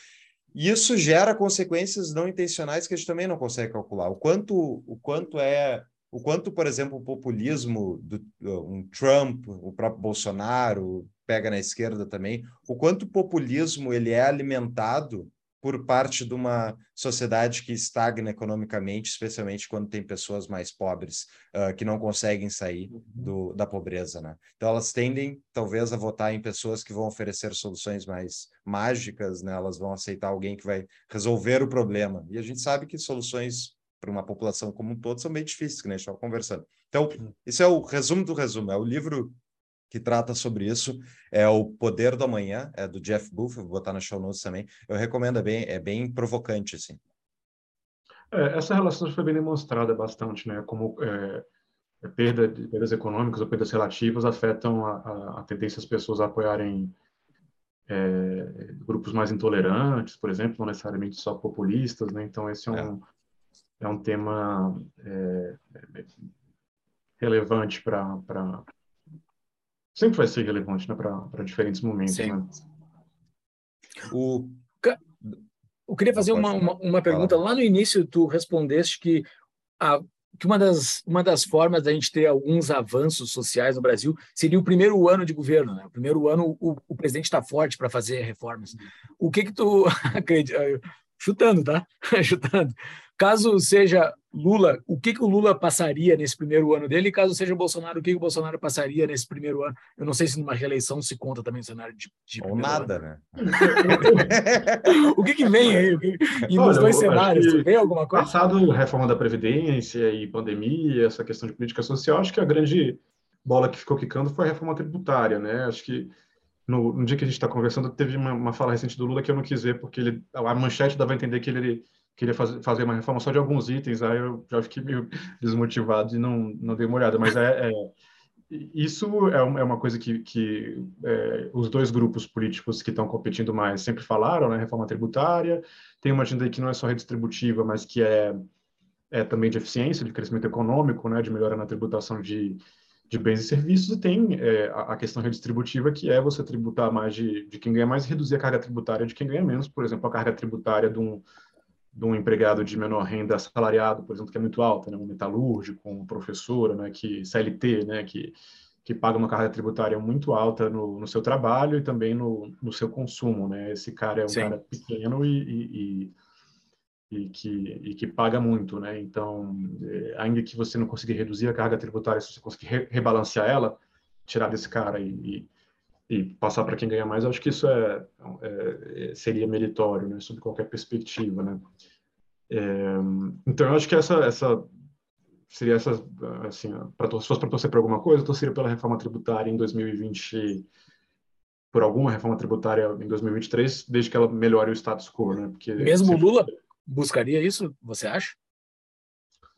[SPEAKER 2] E isso gera consequências não intencionais que a gente também não consegue calcular. O quanto, o quanto é o quanto, por exemplo, o populismo do um Trump, o próprio Bolsonaro pega na esquerda também, o quanto o populismo ele é alimentado por parte de uma sociedade que estagna economicamente, especialmente quando tem pessoas mais pobres uh, que não conseguem sair uhum. do, da pobreza, né? Então elas tendem, talvez, a votar em pessoas que vão oferecer soluções mais mágicas, né? Elas vão aceitar alguém que vai resolver o problema. E a gente sabe que soluções para uma população como um todo são bem difíceis, que nem a gente estava conversando. Então, esse é o resumo do resumo. É o livro que trata sobre isso. É o Poder do Amanhã, é do Jeff Booth, vou botar na show notes também. Eu recomendo, é bem, é bem provocante, assim.
[SPEAKER 3] É, essa relação foi bem demonstrada bastante, né? Como é, é perda, perdas econômicas ou perdas relativas afetam a, a, a tendência das pessoas a apoiarem é, grupos mais intolerantes, por exemplo, não necessariamente só populistas, né? Então esse é um, é é um tema é, relevante para. Sempre vai ser relevante né, para diferentes momentos. Sim. Né?
[SPEAKER 1] O... Eu queria fazer uma, uma, uma pergunta. Lá no início, tu respondeste que, a, que uma, das, uma das formas da gente ter alguns avanços sociais no Brasil seria o primeiro ano de governo. Né? O primeiro ano, o, o presidente está forte para fazer reformas. O que que tu acredita? Chutando, tá? Chutando. Caso seja Lula, o que, que o Lula passaria nesse primeiro ano dele? E caso seja Bolsonaro, o que, que o Bolsonaro passaria nesse primeiro ano? Eu não sei se numa reeleição se conta também o cenário de. de
[SPEAKER 2] Ou nada, ano. né?
[SPEAKER 1] o que, que vem aí? E nos dois cenários, vem alguma coisa?
[SPEAKER 3] Passado reforma da Previdência e pandemia, essa questão de política social, acho que a grande bola que ficou quicando foi a reforma tributária, né? Acho que no, no dia que a gente está conversando, teve uma, uma, fala recente do Lula que eu não quis ver, porque ele, a manchete dava a entender que ele queria fazer, fazer uma reforma só de alguns itens, aí eu já fiquei meio desmotivado e não, não dei uma olhada. Mas é, é isso é, é uma coisa que, que é, os dois grupos políticos que estão competindo mais sempre falaram, né? Reforma tributária, tem uma agenda que não é só redistributiva, mas que é, é também de eficiência, de crescimento econômico, né? De melhora na tributação de, de bens e serviços, e tem é, a questão redistributiva, que é você tributar mais de, de quem ganha mais e reduzir a carga tributária de quem ganha menos. Por exemplo, a carga tributária de um de um empregado de menor renda assalariado, por exemplo, que é muito alta, né? um metalúrgico, um professor, né? que CLT, né? que, que paga uma carga tributária muito alta no, no seu trabalho e também no, no seu consumo. Né? Esse cara é um Sim. cara pequeno e, e, e, e, que, e que paga muito. Né? Então, é, ainda que você não consiga reduzir a carga tributária, se você conseguir re rebalancear ela, tirar desse cara e, e passar para quem ganha mais, acho que isso é, é, é, seria meritório, né, sob qualquer perspectiva, né. É, então, eu acho que essa, essa seria essa, assim, para se fosse para torcer para alguma coisa, eu torceria pela reforma tributária em 2020, por alguma reforma tributária em 2023, desde que ela melhore o status quo, né, porque
[SPEAKER 1] mesmo Lula buscaria isso, você acha?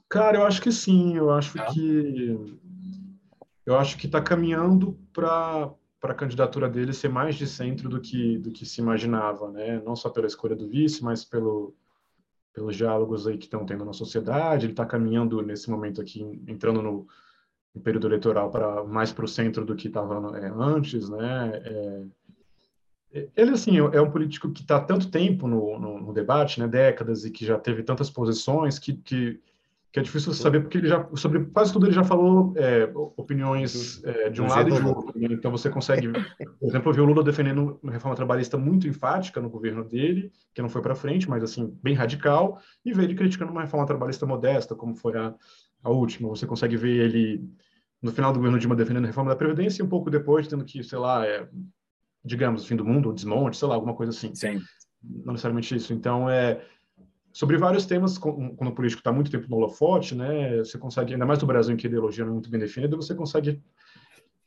[SPEAKER 3] Cara, eu acho que sim, eu acho ah. que eu acho que está caminhando para para a candidatura dele ser mais de centro do que do que se imaginava, né? Não só pela escolha do vice, mas pelo pelos diálogos aí que estão tendo na sociedade. Ele está caminhando nesse momento aqui, entrando no, no período eleitoral para mais para o centro do que estava é, antes, né? É, ele assim é um político que está tanto tempo no, no, no, debate, né? Décadas e que já teve tantas posições que, que que é difícil saber porque ele já sobre quase tudo ele já falou é, opiniões é, de um lado e de outro. Né? Então você consegue, por exemplo, ver o Lula defendendo uma reforma trabalhista muito enfática no governo dele, que não foi para frente, mas assim bem radical, e ver ele criticando uma reforma trabalhista modesta, como foi a, a última. Você consegue ver ele no final do governo Dilma defendendo a reforma da previdência e um pouco depois tendo que, sei lá, é, digamos, fim do mundo, o desmonte, sei lá, alguma coisa assim.
[SPEAKER 1] Sim.
[SPEAKER 3] Não necessariamente isso. Então é sobre vários temas, quando o político está muito tempo no holofote, né, você consegue, ainda mais no Brasil em que a ideologia não é muito bem definida, você consegue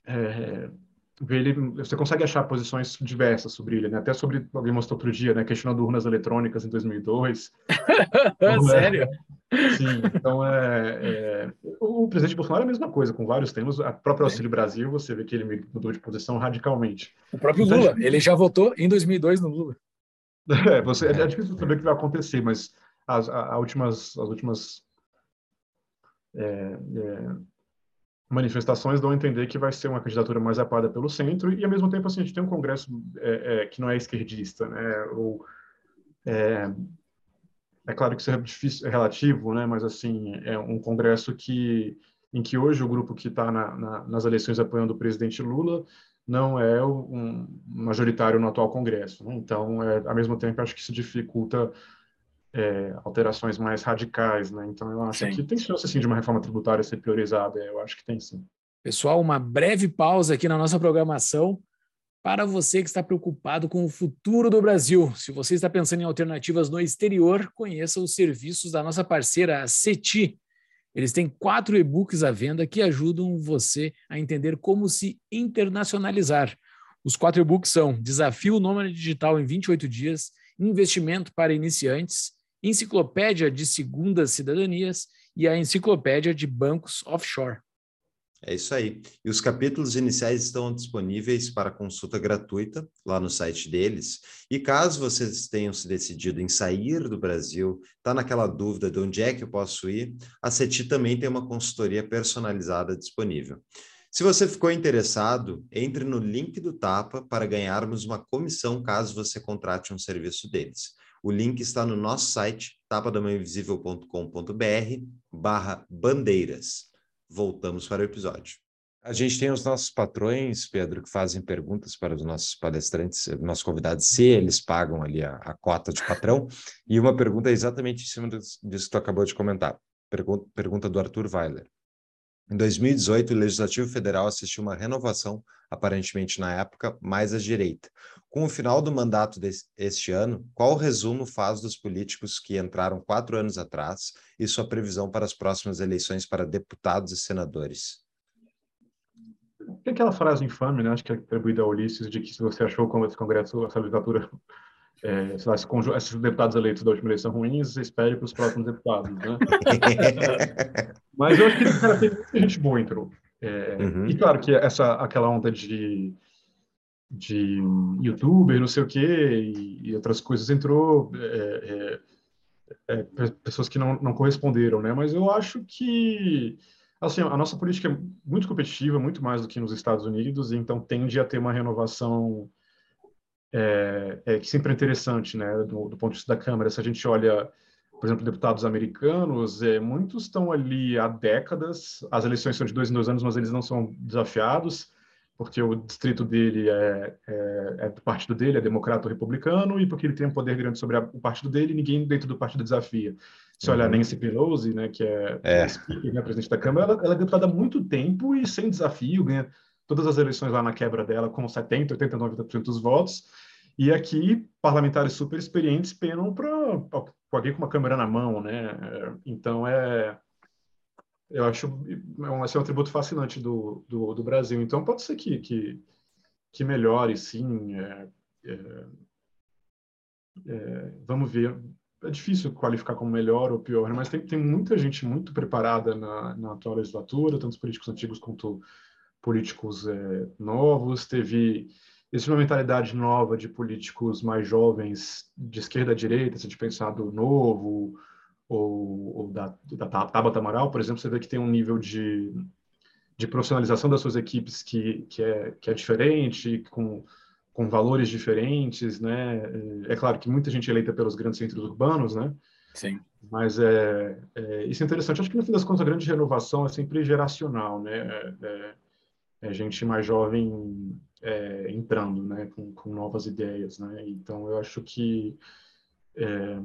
[SPEAKER 3] é, ver ele, você consegue achar posições diversas sobre ele, né? até sobre, alguém mostrou outro dia, né, questionando urnas eletrônicas em 2002.
[SPEAKER 1] então, Sério?
[SPEAKER 3] É, sim, então é, é, o presidente Bolsonaro é a mesma coisa, com vários temas, a própria Auxílio Brasil, você vê que ele mudou de posição radicalmente.
[SPEAKER 1] O próprio então, Lula, ele já votou em 2002 no Lula.
[SPEAKER 3] É, você, é, é difícil saber o que vai acontecer, mas as, as últimas, as últimas é, é, manifestações dão a entender que vai ser uma candidatura mais apada pelo centro e, ao mesmo tempo, assim, a gente tem um congresso é, é que não é esquerdista, né? Ou, é, é claro que isso é difícil, é relativo, né? Mas, assim, é um congresso que em que hoje o grupo que está na, na, nas eleições apoiando o presidente Lula não é um majoritário no atual Congresso. Né? Então, é, ao mesmo tempo, acho que isso dificulta é, alterações mais radicais. Né? Então, eu acho sim. que tem chance sim, de uma reforma tributária ser priorizada. Eu acho que tem sim.
[SPEAKER 1] Pessoal, uma breve pausa aqui na nossa programação para você que está preocupado com o futuro do Brasil. Se você está pensando em alternativas no exterior, conheça os serviços da nossa parceira, a CETI eles têm quatro e-books à venda que ajudam você a entender como se internacionalizar. Os quatro e-books são Desafio Nômade Digital em 28 Dias, Investimento para Iniciantes, Enciclopédia de Segundas Cidadanias e a Enciclopédia de Bancos Offshore.
[SPEAKER 2] É isso aí. E os capítulos iniciais estão disponíveis para consulta gratuita lá no site deles. E caso vocês tenham se decidido em sair do Brasil, está naquela dúvida de onde é que eu posso ir, a CETI também tem uma consultoria personalizada disponível. Se você ficou interessado, entre no link do Tapa para ganharmos uma comissão caso você contrate um serviço deles. O link está no nosso site, tapadamainvisível.com.br barra bandeiras voltamos para o episódio. A gente tem os nossos patrões, Pedro, que fazem perguntas para os nossos palestrantes, nossos convidados, se eles pagam ali a, a cota de patrão. E uma pergunta é exatamente em cima disso que tu acabou de comentar. Pergunta, pergunta do Arthur Weiler. Em 2018, o Legislativo Federal assistiu uma renovação, aparentemente na época, mais à direita. Com o final do mandato deste ano, qual resumo faz dos políticos que entraram quatro anos atrás e sua previsão para as próximas eleições para deputados e senadores?
[SPEAKER 3] Tem aquela frase infame, né? acho que é atribuída a Ulisses, de que se você achou como esse Congresso, essa legislatura é, lá, esses deputados eleitos da última eleição ruins, você espere para os próximos deputados, né? Mas eu acho que, cara, tem muita gente boa entrou. É, uhum. E claro que essa, aquela onda de, de youtuber, não sei o quê, e, e outras coisas entrou, é, é, é pessoas que não, não corresponderam, né? Mas eu acho que, assim, a nossa política é muito competitiva, muito mais do que nos Estados Unidos, e então tende a ter uma renovação é, é, que sempre é interessante, né, do, do, ponto de vista da Câmara. Se a gente olha, por exemplo, deputados americanos, é, muitos estão ali há décadas, as eleições são de dois em dois anos, mas eles não são desafiados, porque o distrito dele é, é, é do partido dele, é democrata ou republicano, e porque ele tem um poder grande sobre a, o partido dele, ninguém dentro do partido desafia. Se olhar uhum. Nancy Pelosi, né, que é, é. Speaker, né, presidente da Câmara, ela, ela é deputada há muito tempo e sem desafio, ganha todas as eleições lá na quebra dela com 70%, 80%, 90% dos votos. E aqui, parlamentares super experientes penam para alguém com uma câmera na mão, né? Então, é... Eu acho é um, esse é um atributo fascinante do, do, do, Brasil. Então, pode ser que, que, que melhore, sim. É, é, é, vamos ver. É difícil qualificar como melhor ou pior, mas tem, tem muita gente muito preparada na, na atual legislatura, tanto os políticos antigos quanto políticos é, novos, teve existe uma mentalidade nova de políticos mais jovens de esquerda a direita, se a gente pensar do Novo ou, ou da, da Tabata Amaral, por exemplo, você vê que tem um nível de, de profissionalização das suas equipes que, que, é, que é diferente, com, com valores diferentes, né? É claro que muita gente é eleita pelos grandes centros urbanos, né?
[SPEAKER 1] Sim.
[SPEAKER 3] Mas é, é, isso é interessante. Acho que no fim das contas a grande renovação é sempre geracional, né? É, é é, gente mais jovem é, entrando, né, com, com, novas ideias, né? Então eu acho que é,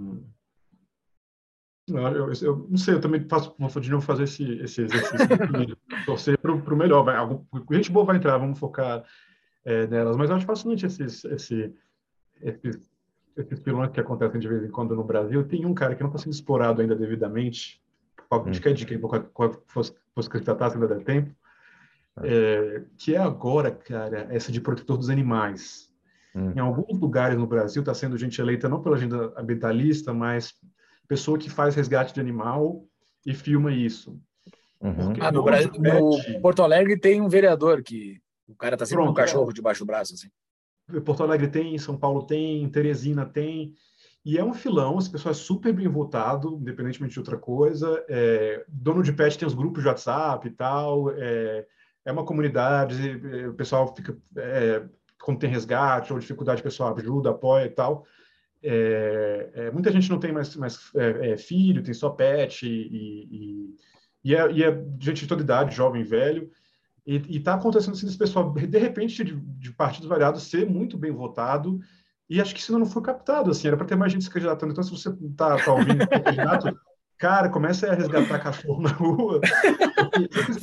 [SPEAKER 3] eu, eu, eu, não sei, eu também faço, de novo fazer esse, esse exercício de torcer para o melhor. Vai, algum, gente boa vai entrar, vamos focar é, nelas. Mas eu acho fascinante esses, esse, esses, esses pilões que acontecem de vez em quando no Brasil. Tem um cara que não está sendo explorado ainda devidamente. Qual, de que dica qual, fosse, fosse candidatar, se ainda der tempo é, que é agora, cara, essa de protetor dos animais. Hum. Em alguns lugares no Brasil está sendo gente eleita não pela agenda ambientalista, mas pessoa que faz resgate de animal e filma isso.
[SPEAKER 1] Uhum. Ah, no, Brasil, no Porto Alegre tem um vereador que o cara está sempre Pronto, com um cachorro é. debaixo do braço, assim.
[SPEAKER 3] Porto Alegre tem, São Paulo tem, Teresina tem, e é um filão, esse pessoal é super bem votado, independentemente de outra coisa. É, dono de pet tem os grupos de WhatsApp e tal. É, é uma comunidade, é, o pessoal fica. É, quando tem resgate ou dificuldade, o pessoal ajuda, apoia e tal. É, é, muita gente não tem mais, mais é, filho, tem só pet, e, e, e, é, e é gente de toda idade, jovem, velho. E está acontecendo assim, esse pessoal, de repente, de, de partidos variados, ser muito bem votado e acho que isso não foi captado, assim, era para ter mais gente se candidatando. Então, se você está tá ouvindo candidato, cara, começa a resgatar cachorro na rua.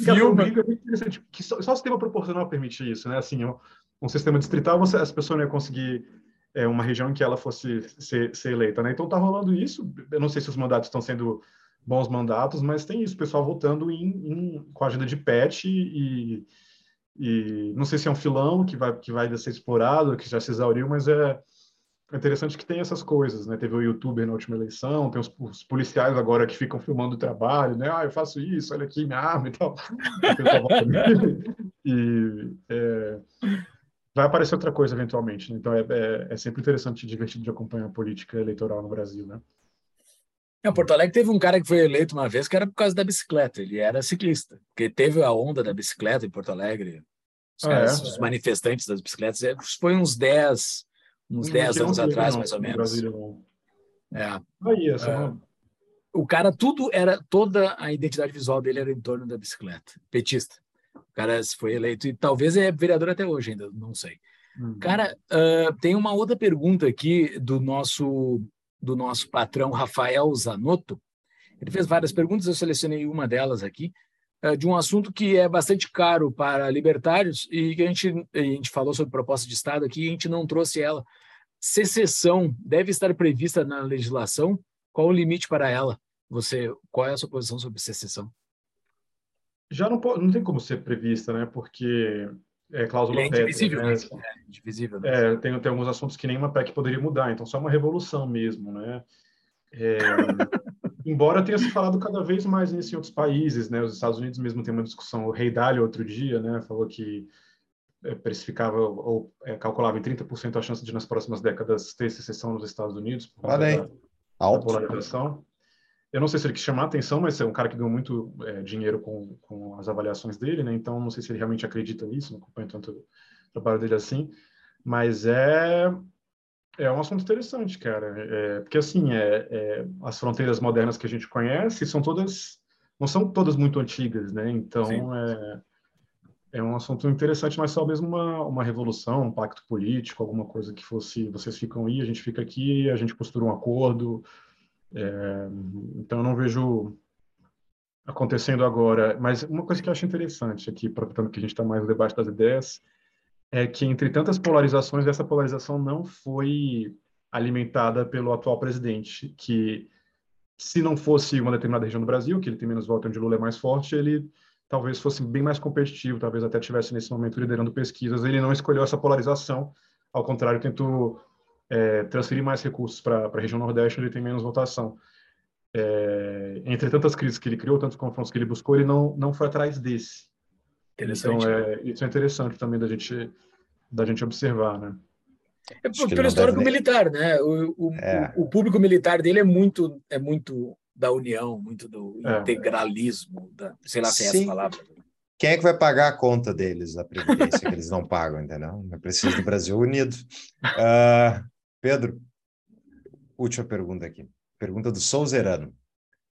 [SPEAKER 3] Filma. É que só, só o sistema proporcional permite isso, né? Assim, um, um sistema distrital, você, as pessoas não iam conseguir é, uma região em que ela fosse ser, ser eleita, né? Então, tá rolando isso. Eu não sei se os mandatos estão sendo bons mandatos, mas tem isso, pessoal votando em, em, com a agenda de pet e, e não sei se é um filão que vai que vai ser explorado, que já se exauriu, mas é é interessante que tem essas coisas, né? Teve o youtuber na última eleição, tem os, os, policiais agora que ficam filmando o trabalho, né? Ah, eu faço isso, olha aqui minha arma e tal. e é, vai aparecer outra coisa eventualmente, né? Então é, é, é, sempre interessante e divertido de acompanhar a política eleitoral no Brasil, né?
[SPEAKER 1] Em Porto Alegre teve um cara que foi eleito uma vez que era por causa da bicicleta, ele era ciclista, porque teve a onda da bicicleta em Porto Alegre, os, ah, caras, é? os manifestantes das bicicletas, é, foi uns 10 uns 10 anos atrás, mais ou menos. É.
[SPEAKER 3] Aí, essa é.
[SPEAKER 1] O cara, tudo era, toda a identidade visual dele era em torno da bicicleta, petista. O cara foi eleito e talvez é vereador até hoje ainda, não sei. Uhum. Cara, uh, tem uma outra pergunta aqui do nosso do nosso patrão Rafael Zanotto. Ele fez várias perguntas, eu selecionei uma delas aqui, uh, de um assunto que é bastante caro para libertários e que a gente, a gente falou sobre proposta de Estado aqui e a gente não trouxe ela secessão deve estar prevista na legislação? Qual o limite para ela? Você, qual é a sua posição sobre secessão?
[SPEAKER 3] Já não, pode, não tem como ser prevista, né? Porque é cláusula
[SPEAKER 1] é indivisível, né? É
[SPEAKER 3] indivisível. Né? É, tem, tem alguns assuntos que nenhuma PEC poderia mudar, então só uma revolução mesmo, né? É, embora tenha se falado cada vez mais nisso em outros países, né? Os Estados Unidos mesmo tem uma discussão, o Rei Dalio outro dia, né? Falou que é, precificava ou é, calculava em 30% a chance de nas próximas décadas ter secessão nos Estados Unidos
[SPEAKER 2] por Olha aí. Da,
[SPEAKER 3] Alto. da polarização. Eu não sei se ele quis chamar a atenção, mas é um cara que ganhou muito é, dinheiro com, com as avaliações dele, né? Então não sei se ele realmente acredita nisso, não acompanho tanto o trabalho dele assim, mas é é um assunto interessante, cara, é, porque assim é, é, as fronteiras modernas que a gente conhece são todas não são todas muito antigas, né? Então é é um assunto interessante, mas só mesmo uma, uma revolução, um pacto político, alguma coisa que fosse, vocês ficam aí, a gente fica aqui, a gente costura um acordo. É, então, não vejo acontecendo agora. Mas uma coisa que eu acho interessante aqui, aproveitando que a gente está mais no debate das ideias, é que entre tantas polarizações, essa polarização não foi alimentada pelo atual presidente, que se não fosse uma determinada região do Brasil, que ele tem menos votos onde Lula é mais forte, ele talvez fosse bem mais competitivo, talvez até tivesse nesse momento liderando pesquisas. Ele não escolheu essa polarização, ao contrário, tentou é, transferir mais recursos para a região Nordeste, onde ele tem menos votação. É, entre tantas crises que ele criou, tantos confrontos que ele buscou, ele não, não foi atrás desse. Então, é, isso é interessante também da gente, da gente observar, né?
[SPEAKER 1] É pelo histórico nem... militar, né? O, o, é. o, público militar dele é muito, é muito da união, muito do é. integralismo, da, sei lá se é essa palavra.
[SPEAKER 2] Quem é que vai pagar a conta deles, a previdência que eles não pagam, entendeu? É preciso do Brasil unido. Uh, Pedro, última pergunta aqui. Pergunta do Souzerano.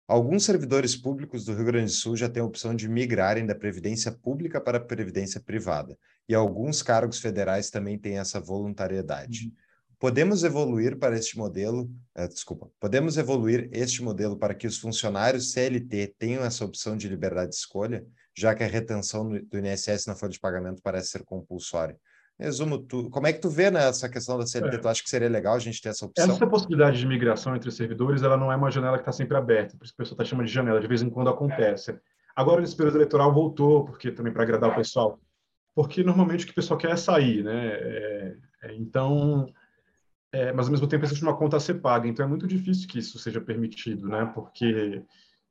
[SPEAKER 2] Alguns servidores públicos do Rio Grande do Sul já têm a opção de migrarem da previdência pública para a previdência privada, e alguns cargos federais também têm essa voluntariedade. Uhum. Podemos evoluir para este modelo, uh, desculpa, podemos evoluir este modelo para que os funcionários CLT tenham essa opção de liberdade de escolha, já que a retenção do INSS na folha de pagamento parece ser compulsória. Resumo, tu, como é que tu vê nessa questão da CLT? É. Tu acha que seria legal a gente ter essa opção?
[SPEAKER 3] Essa possibilidade de migração entre servidores, ela não é uma janela que está sempre aberta, por isso que o pessoal está chamando de janela, de vez em quando acontece. Agora, nesse período eleitoral, voltou, porque também para agradar o pessoal, porque normalmente o que o pessoal quer é sair, né? É, é, então, é, mas ao mesmo tempo existe uma conta a ser paga, então é muito difícil que isso seja permitido, né? Porque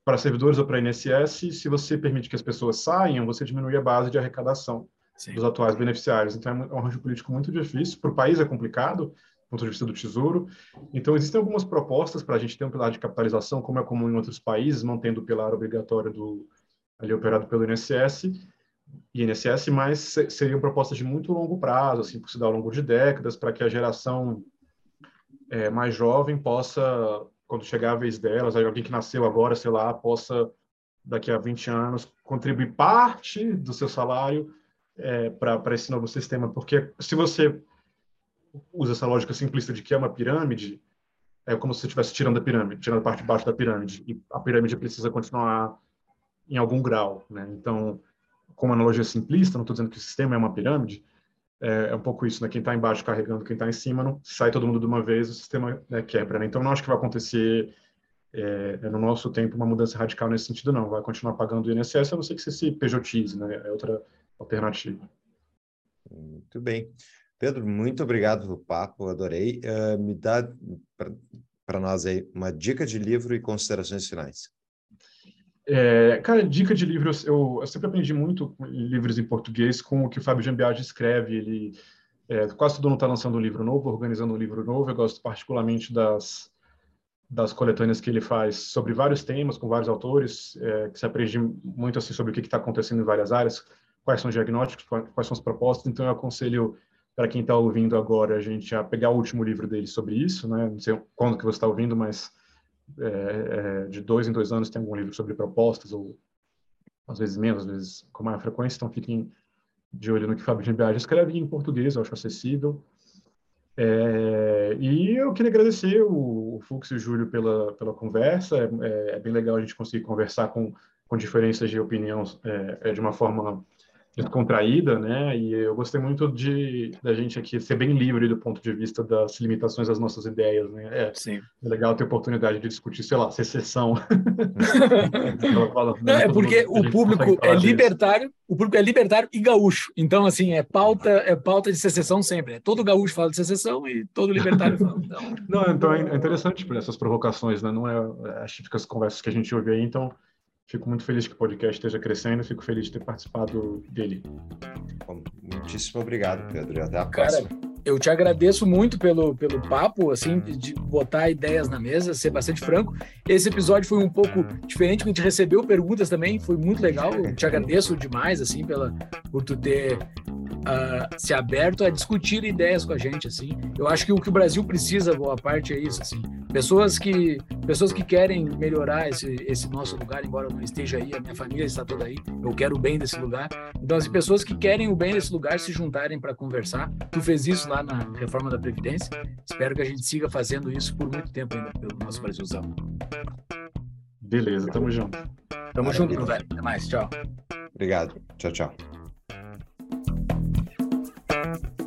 [SPEAKER 3] para servidores ou para INSS, se você permite que as pessoas saiam, você diminui a base de arrecadação dos atuais beneficiários. Então, é um arranjo político muito difícil. Para o país é complicado, do ponto de vista do Tesouro. Então, existem algumas propostas para a gente ter um pilar de capitalização, como é comum em outros países, mantendo o pilar obrigatório do, ali operado pelo INSS, INSS, mas seriam propostas de muito longo prazo, assim, por se dar ao longo de décadas, para que a geração é, mais jovem possa, quando chegar a vez delas, alguém que nasceu agora, sei lá, possa, daqui a 20 anos, contribuir parte do seu salário é, para esse novo sistema. Porque se você usa essa lógica simplista de que é uma pirâmide, é como se você estivesse tirando a pirâmide, tirando a parte de baixo da pirâmide, e a pirâmide precisa continuar em algum grau. Né? Então, com uma analogia simplista, não estou dizendo que o sistema é uma pirâmide, é, é um pouco isso, né? Quem está embaixo carregando quem está em cima, não sai todo mundo de uma vez, o sistema né, quebra. Né? Então, não acho que vai acontecer é, no nosso tempo uma mudança radical nesse sentido, não. Vai continuar pagando o INSS, a não ser que você se pejotize, né? É outra alternativa.
[SPEAKER 2] Muito bem. Pedro, muito obrigado pelo papo, adorei. Uh, me dá para nós aí uma dica de livro e considerações finais.
[SPEAKER 3] É, cara, dica de livros, eu, eu, sempre aprendi muito livros em português com o que o Fábio Jambiage escreve. Ele é, quase todo mundo está lançando um livro novo, organizando um livro novo. Eu gosto particularmente das, das coletâneas que ele faz sobre vários temas, com vários autores, é, que se aprende muito assim sobre o que está acontecendo em várias áreas, quais são os diagnósticos, quais são as propostas. Então, eu aconselho para quem está ouvindo agora a gente a pegar o último livro dele sobre isso, né? Não sei quando que você está ouvindo, mas é, é, de dois em dois anos tem algum livro sobre propostas, ou às vezes menos, às vezes com maior frequência, então fiquem de olho no que Fábio de escreve em português, eu acho acessível. É, e eu queria agradecer o, o Fux e o Júlio pela, pela conversa, é, é, bem legal a gente conseguir conversar com, com diferenças de opinião é, é de uma forma descontraída, né? E eu gostei muito de da gente aqui ser bem livre do ponto de vista das limitações das nossas ideias, né? É, Sim. é legal ter oportunidade de discutir, sei lá, secessão.
[SPEAKER 1] Não, é porque o público é libertário, o público é libertário e gaúcho. Então, assim, é pauta, é pauta de secessão sempre. É todo gaúcho fala de secessão e todo libertário fala. Então...
[SPEAKER 3] Não, então é interessante por essas provocações, né? Não é, é as típicas conversas que a gente ouve aí, então Fico muito feliz que o podcast esteja crescendo, fico feliz de ter participado dele.
[SPEAKER 2] Muitíssimo obrigado, Pedro, e até a Cara, próxima.
[SPEAKER 1] Eu te agradeço muito pelo, pelo papo, assim, de botar ideias na mesa, ser bastante franco. Esse episódio foi um pouco diferente, porque a gente recebeu perguntas também, foi muito legal. Eu te agradeço demais, assim, pela, por tu ter uh, se aberto a discutir ideias com a gente, assim. Eu acho que o que o Brasil precisa, boa parte, é isso, assim. Pessoas que, pessoas que querem melhorar esse, esse nosso lugar, embora eu não esteja aí, a minha família está toda aí, eu quero o bem desse lugar. Então, as assim, pessoas que querem o bem desse lugar se juntarem para conversar. Tu fez isso lá na reforma da Previdência. Espero que a gente siga fazendo isso por muito tempo ainda pelo nosso Brasilzão.
[SPEAKER 3] Beleza, tamo junto.
[SPEAKER 1] Tamo Maravilha. junto, velho. Até mais, tchau.
[SPEAKER 2] Obrigado. Tchau, tchau. Bye.